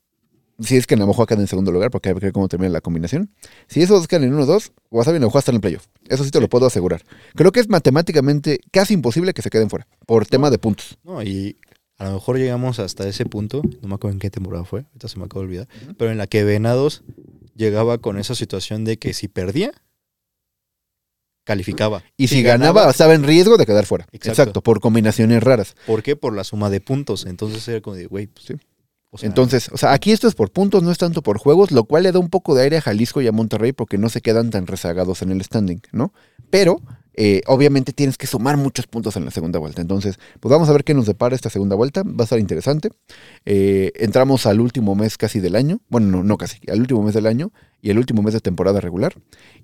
si es que Navojoa queda en segundo lugar, porque hay que ver cómo termina la combinación. Si esos dos quedan en 1-2, Guasave y Navojoa están en el playoff. Eso sí te lo puedo asegurar. Creo que es matemáticamente casi imposible que se queden fuera, por tema de puntos. No, y a lo mejor llegamos hasta ese punto, no me acuerdo en qué temporada fue, ahorita se me acaba de olvidar, pero en la que Venados llegaba con esa situación de que si perdía, calificaba. Y si, ganaba, estaba en riesgo de quedar fuera. Exacto. Exacto. por combinaciones raras. ¿Por qué? Por la suma de puntos. Entonces era como de, güey, pues, Sí. o sea, Entonces, o sea, aquí esto es por puntos, no es tanto por juegos, lo cual le da un poco de aire a Jalisco y a Monterrey porque no se quedan tan rezagados en el standing, ¿no? Pero, eh, obviamente tienes que sumar muchos puntos en la segunda vuelta. Entonces, pues vamos a ver qué nos depara esta segunda vuelta. Va a estar interesante. Eh, entramos al último mes casi del año. Bueno, no, no casi, al último mes del año y el último mes de temporada regular.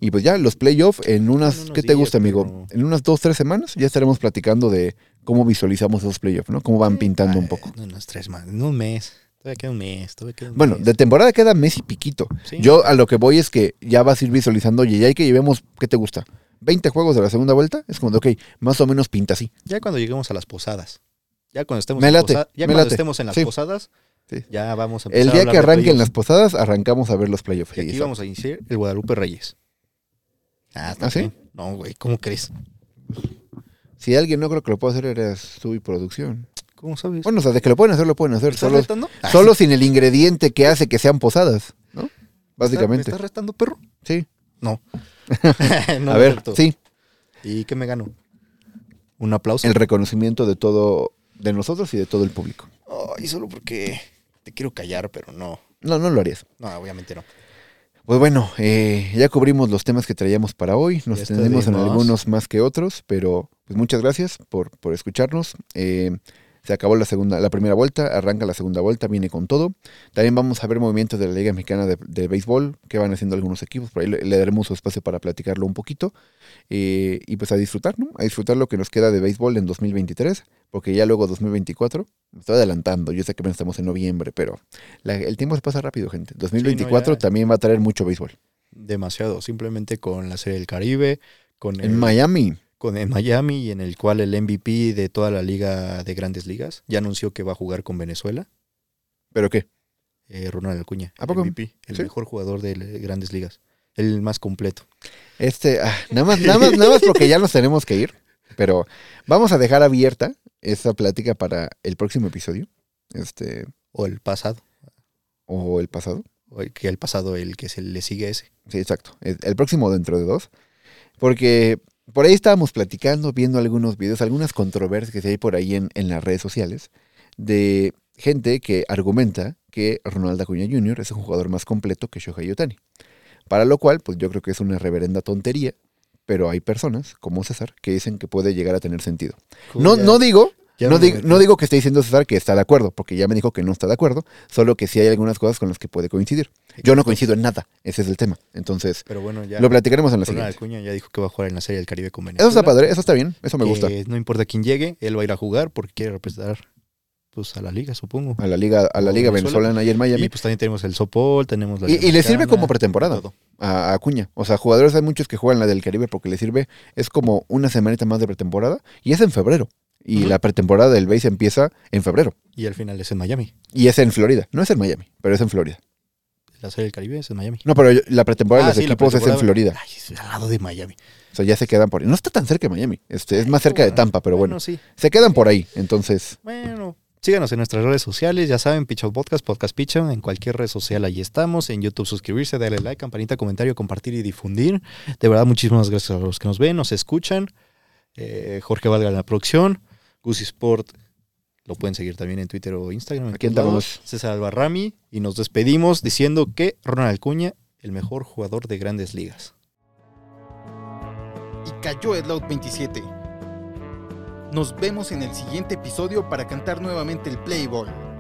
Y pues ya los playoffs en unas, ¿qué te días, gusta, amigo? pero- En unas dos, tres semanas ya estaremos platicando de cómo visualizamos esos playoffs, ¿no? Cómo van pintando un poco. En unos tres más, en un mes. Todavía queda un mes, todavía queda un Bueno, mes. de temporada queda mes y piquito. Sí. Yo a lo que voy es que ya vas a ir visualizando, oye, ya hay que llevemos, ¿qué te gusta? 20 juegos de la segunda vuelta, es como de, ok, más o menos pinta así. Ya cuando lleguemos a las posadas. Ya cuando estemos, Me en, late, ya me cuando late. estemos en las Sí. posadas, Sí. Ya vamos a El empezar a día que arranquen las posadas, arrancamos a ver los playoffs. Y aquí vamos a iniciar el Guadalupe Reyes. Ah, ¿Ah, sí? No, güey, ¿cómo crees? Si alguien no creo que lo pueda hacer, eres tú y producción. ¿Cómo sabes? Bueno, o sea, de que lo pueden hacer, lo pueden hacer. ¿Me estás Solo, retando? Ah, solo sin el ingrediente que hace que sean posadas, ¿no? ¿Me Básicamente. estás retando, perro? Sí. No. No a ver, cierto. sí. ¿Y qué me gano? Un aplauso. El reconocimiento de todo, de nosotros y de todo el público. Ay, solo porque te quiero callar, pero no. No, no lo harías. No, obviamente no. Pues bueno, eh, ya cubrimos los temas que traíamos para hoy. Nos extendimos en algunos más que otros, pero pues muchas gracias por, por escucharnos. Eh, se acabó la segunda, la primera vuelta, arranca la segunda vuelta, viene con todo. También vamos a ver movimientos de la Liga Mexicana de, de Béisbol que van haciendo algunos equipos. Por ahí le, le daremos su espacio para platicarlo un poquito. Eh, y pues a disfrutar, ¿no? A disfrutar lo que nos queda de béisbol en 2023, porque ya luego 2024, me estoy adelantando, yo sé que apenas estamos en noviembre, pero la- el tiempo se pasa rápido, gente. 2024 ya. también va a traer mucho béisbol. Demasiado. Simplemente con la Serie del Caribe, con el, En Miami. Con el Miami y en el cual el MVP de toda la liga de grandes ligas ya anunció que va a jugar con Venezuela, ¿Pero qué? eh, Ronald Acuña. ¿A poco? MVP, el Sí. mejor jugador de grandes ligas. El más completo. Este, ah, nada más, nada más, nada más porque ya nos tenemos que ir. Pero vamos a dejar abierta esta plática para el próximo episodio. Este, O el pasado. o el pasado. O el que el pasado, el que se le sigue ese. Sí, exacto. El, el próximo dentro de dos. Porque por ahí estábamos platicando, viendo algunos videos, algunas controversias que hay por ahí en, en las redes sociales de gente que argumenta que Ronaldo Acuña Jr. es un jugador más completo que Shohei Otani. Para lo cual, pues yo creo que es una reverenda tontería, pero hay personas, como César, que dicen que puede llegar a tener sentido. No, no digo, no, digo que esté diciendo César que está de acuerdo, porque ya me dijo que no está de acuerdo, solo que sí hay algunas cosas con las que puede coincidir. Yo no coincido en nada, ese es el tema. Entonces, Pero bueno, ya. lo platicaremos en la siguiente. Acuña ya dijo que va a jugar en la Serie del Caribe con Venezuela. Eso está padre, eso está bien, eso me que gusta. No importa quién llegue, él va a ir a jugar porque quiere representar pues, a la liga, supongo. A la liga, a la liga Venezuela. venezolana ahí en Miami. Y pues también tenemos el Sopol, tenemos la Y, y le sirve como pretemporada todo. a Acuña. O sea, jugadores hay muchos que juegan la del Caribe porque le sirve, es como una semanita más de pretemporada y es en febrero. Y la pretemporada del base empieza en febrero. Y al final es en Miami. Y es en Florida. No es en Miami, pero es en Florida. La Serie del Caribe es en Miami. No, pero la pretemporada Ah, de los sí, la equipos es en. Florida. Ay, es al lado de Miami. O sea, ya se quedan por ahí. No está tan cerca de Miami. Este, es más cerca de Tampa, pero bueno. sí. Se quedan por ahí. Entonces, Bueno, síganos en nuestras redes sociales, ya saben, Pichot Podcast, Podcast Pichot, en cualquier red social ahí estamos, en YouTube suscribirse, darle like, campanita, comentario, compartir y difundir. De verdad, muchísimas gracias a los que nos ven, nos escuchan. Eh, Jorge Valga en la producción, Gusi Sport, lo pueden seguir también en Twitter o Instagram. en Aquí andamos. César Albarrami, y nos despedimos diciendo que Ronald Acuña, el mejor jugador de grandes ligas. y cayó el Out 27. Nos vemos en el siguiente episodio para cantar nuevamente el Play Ball.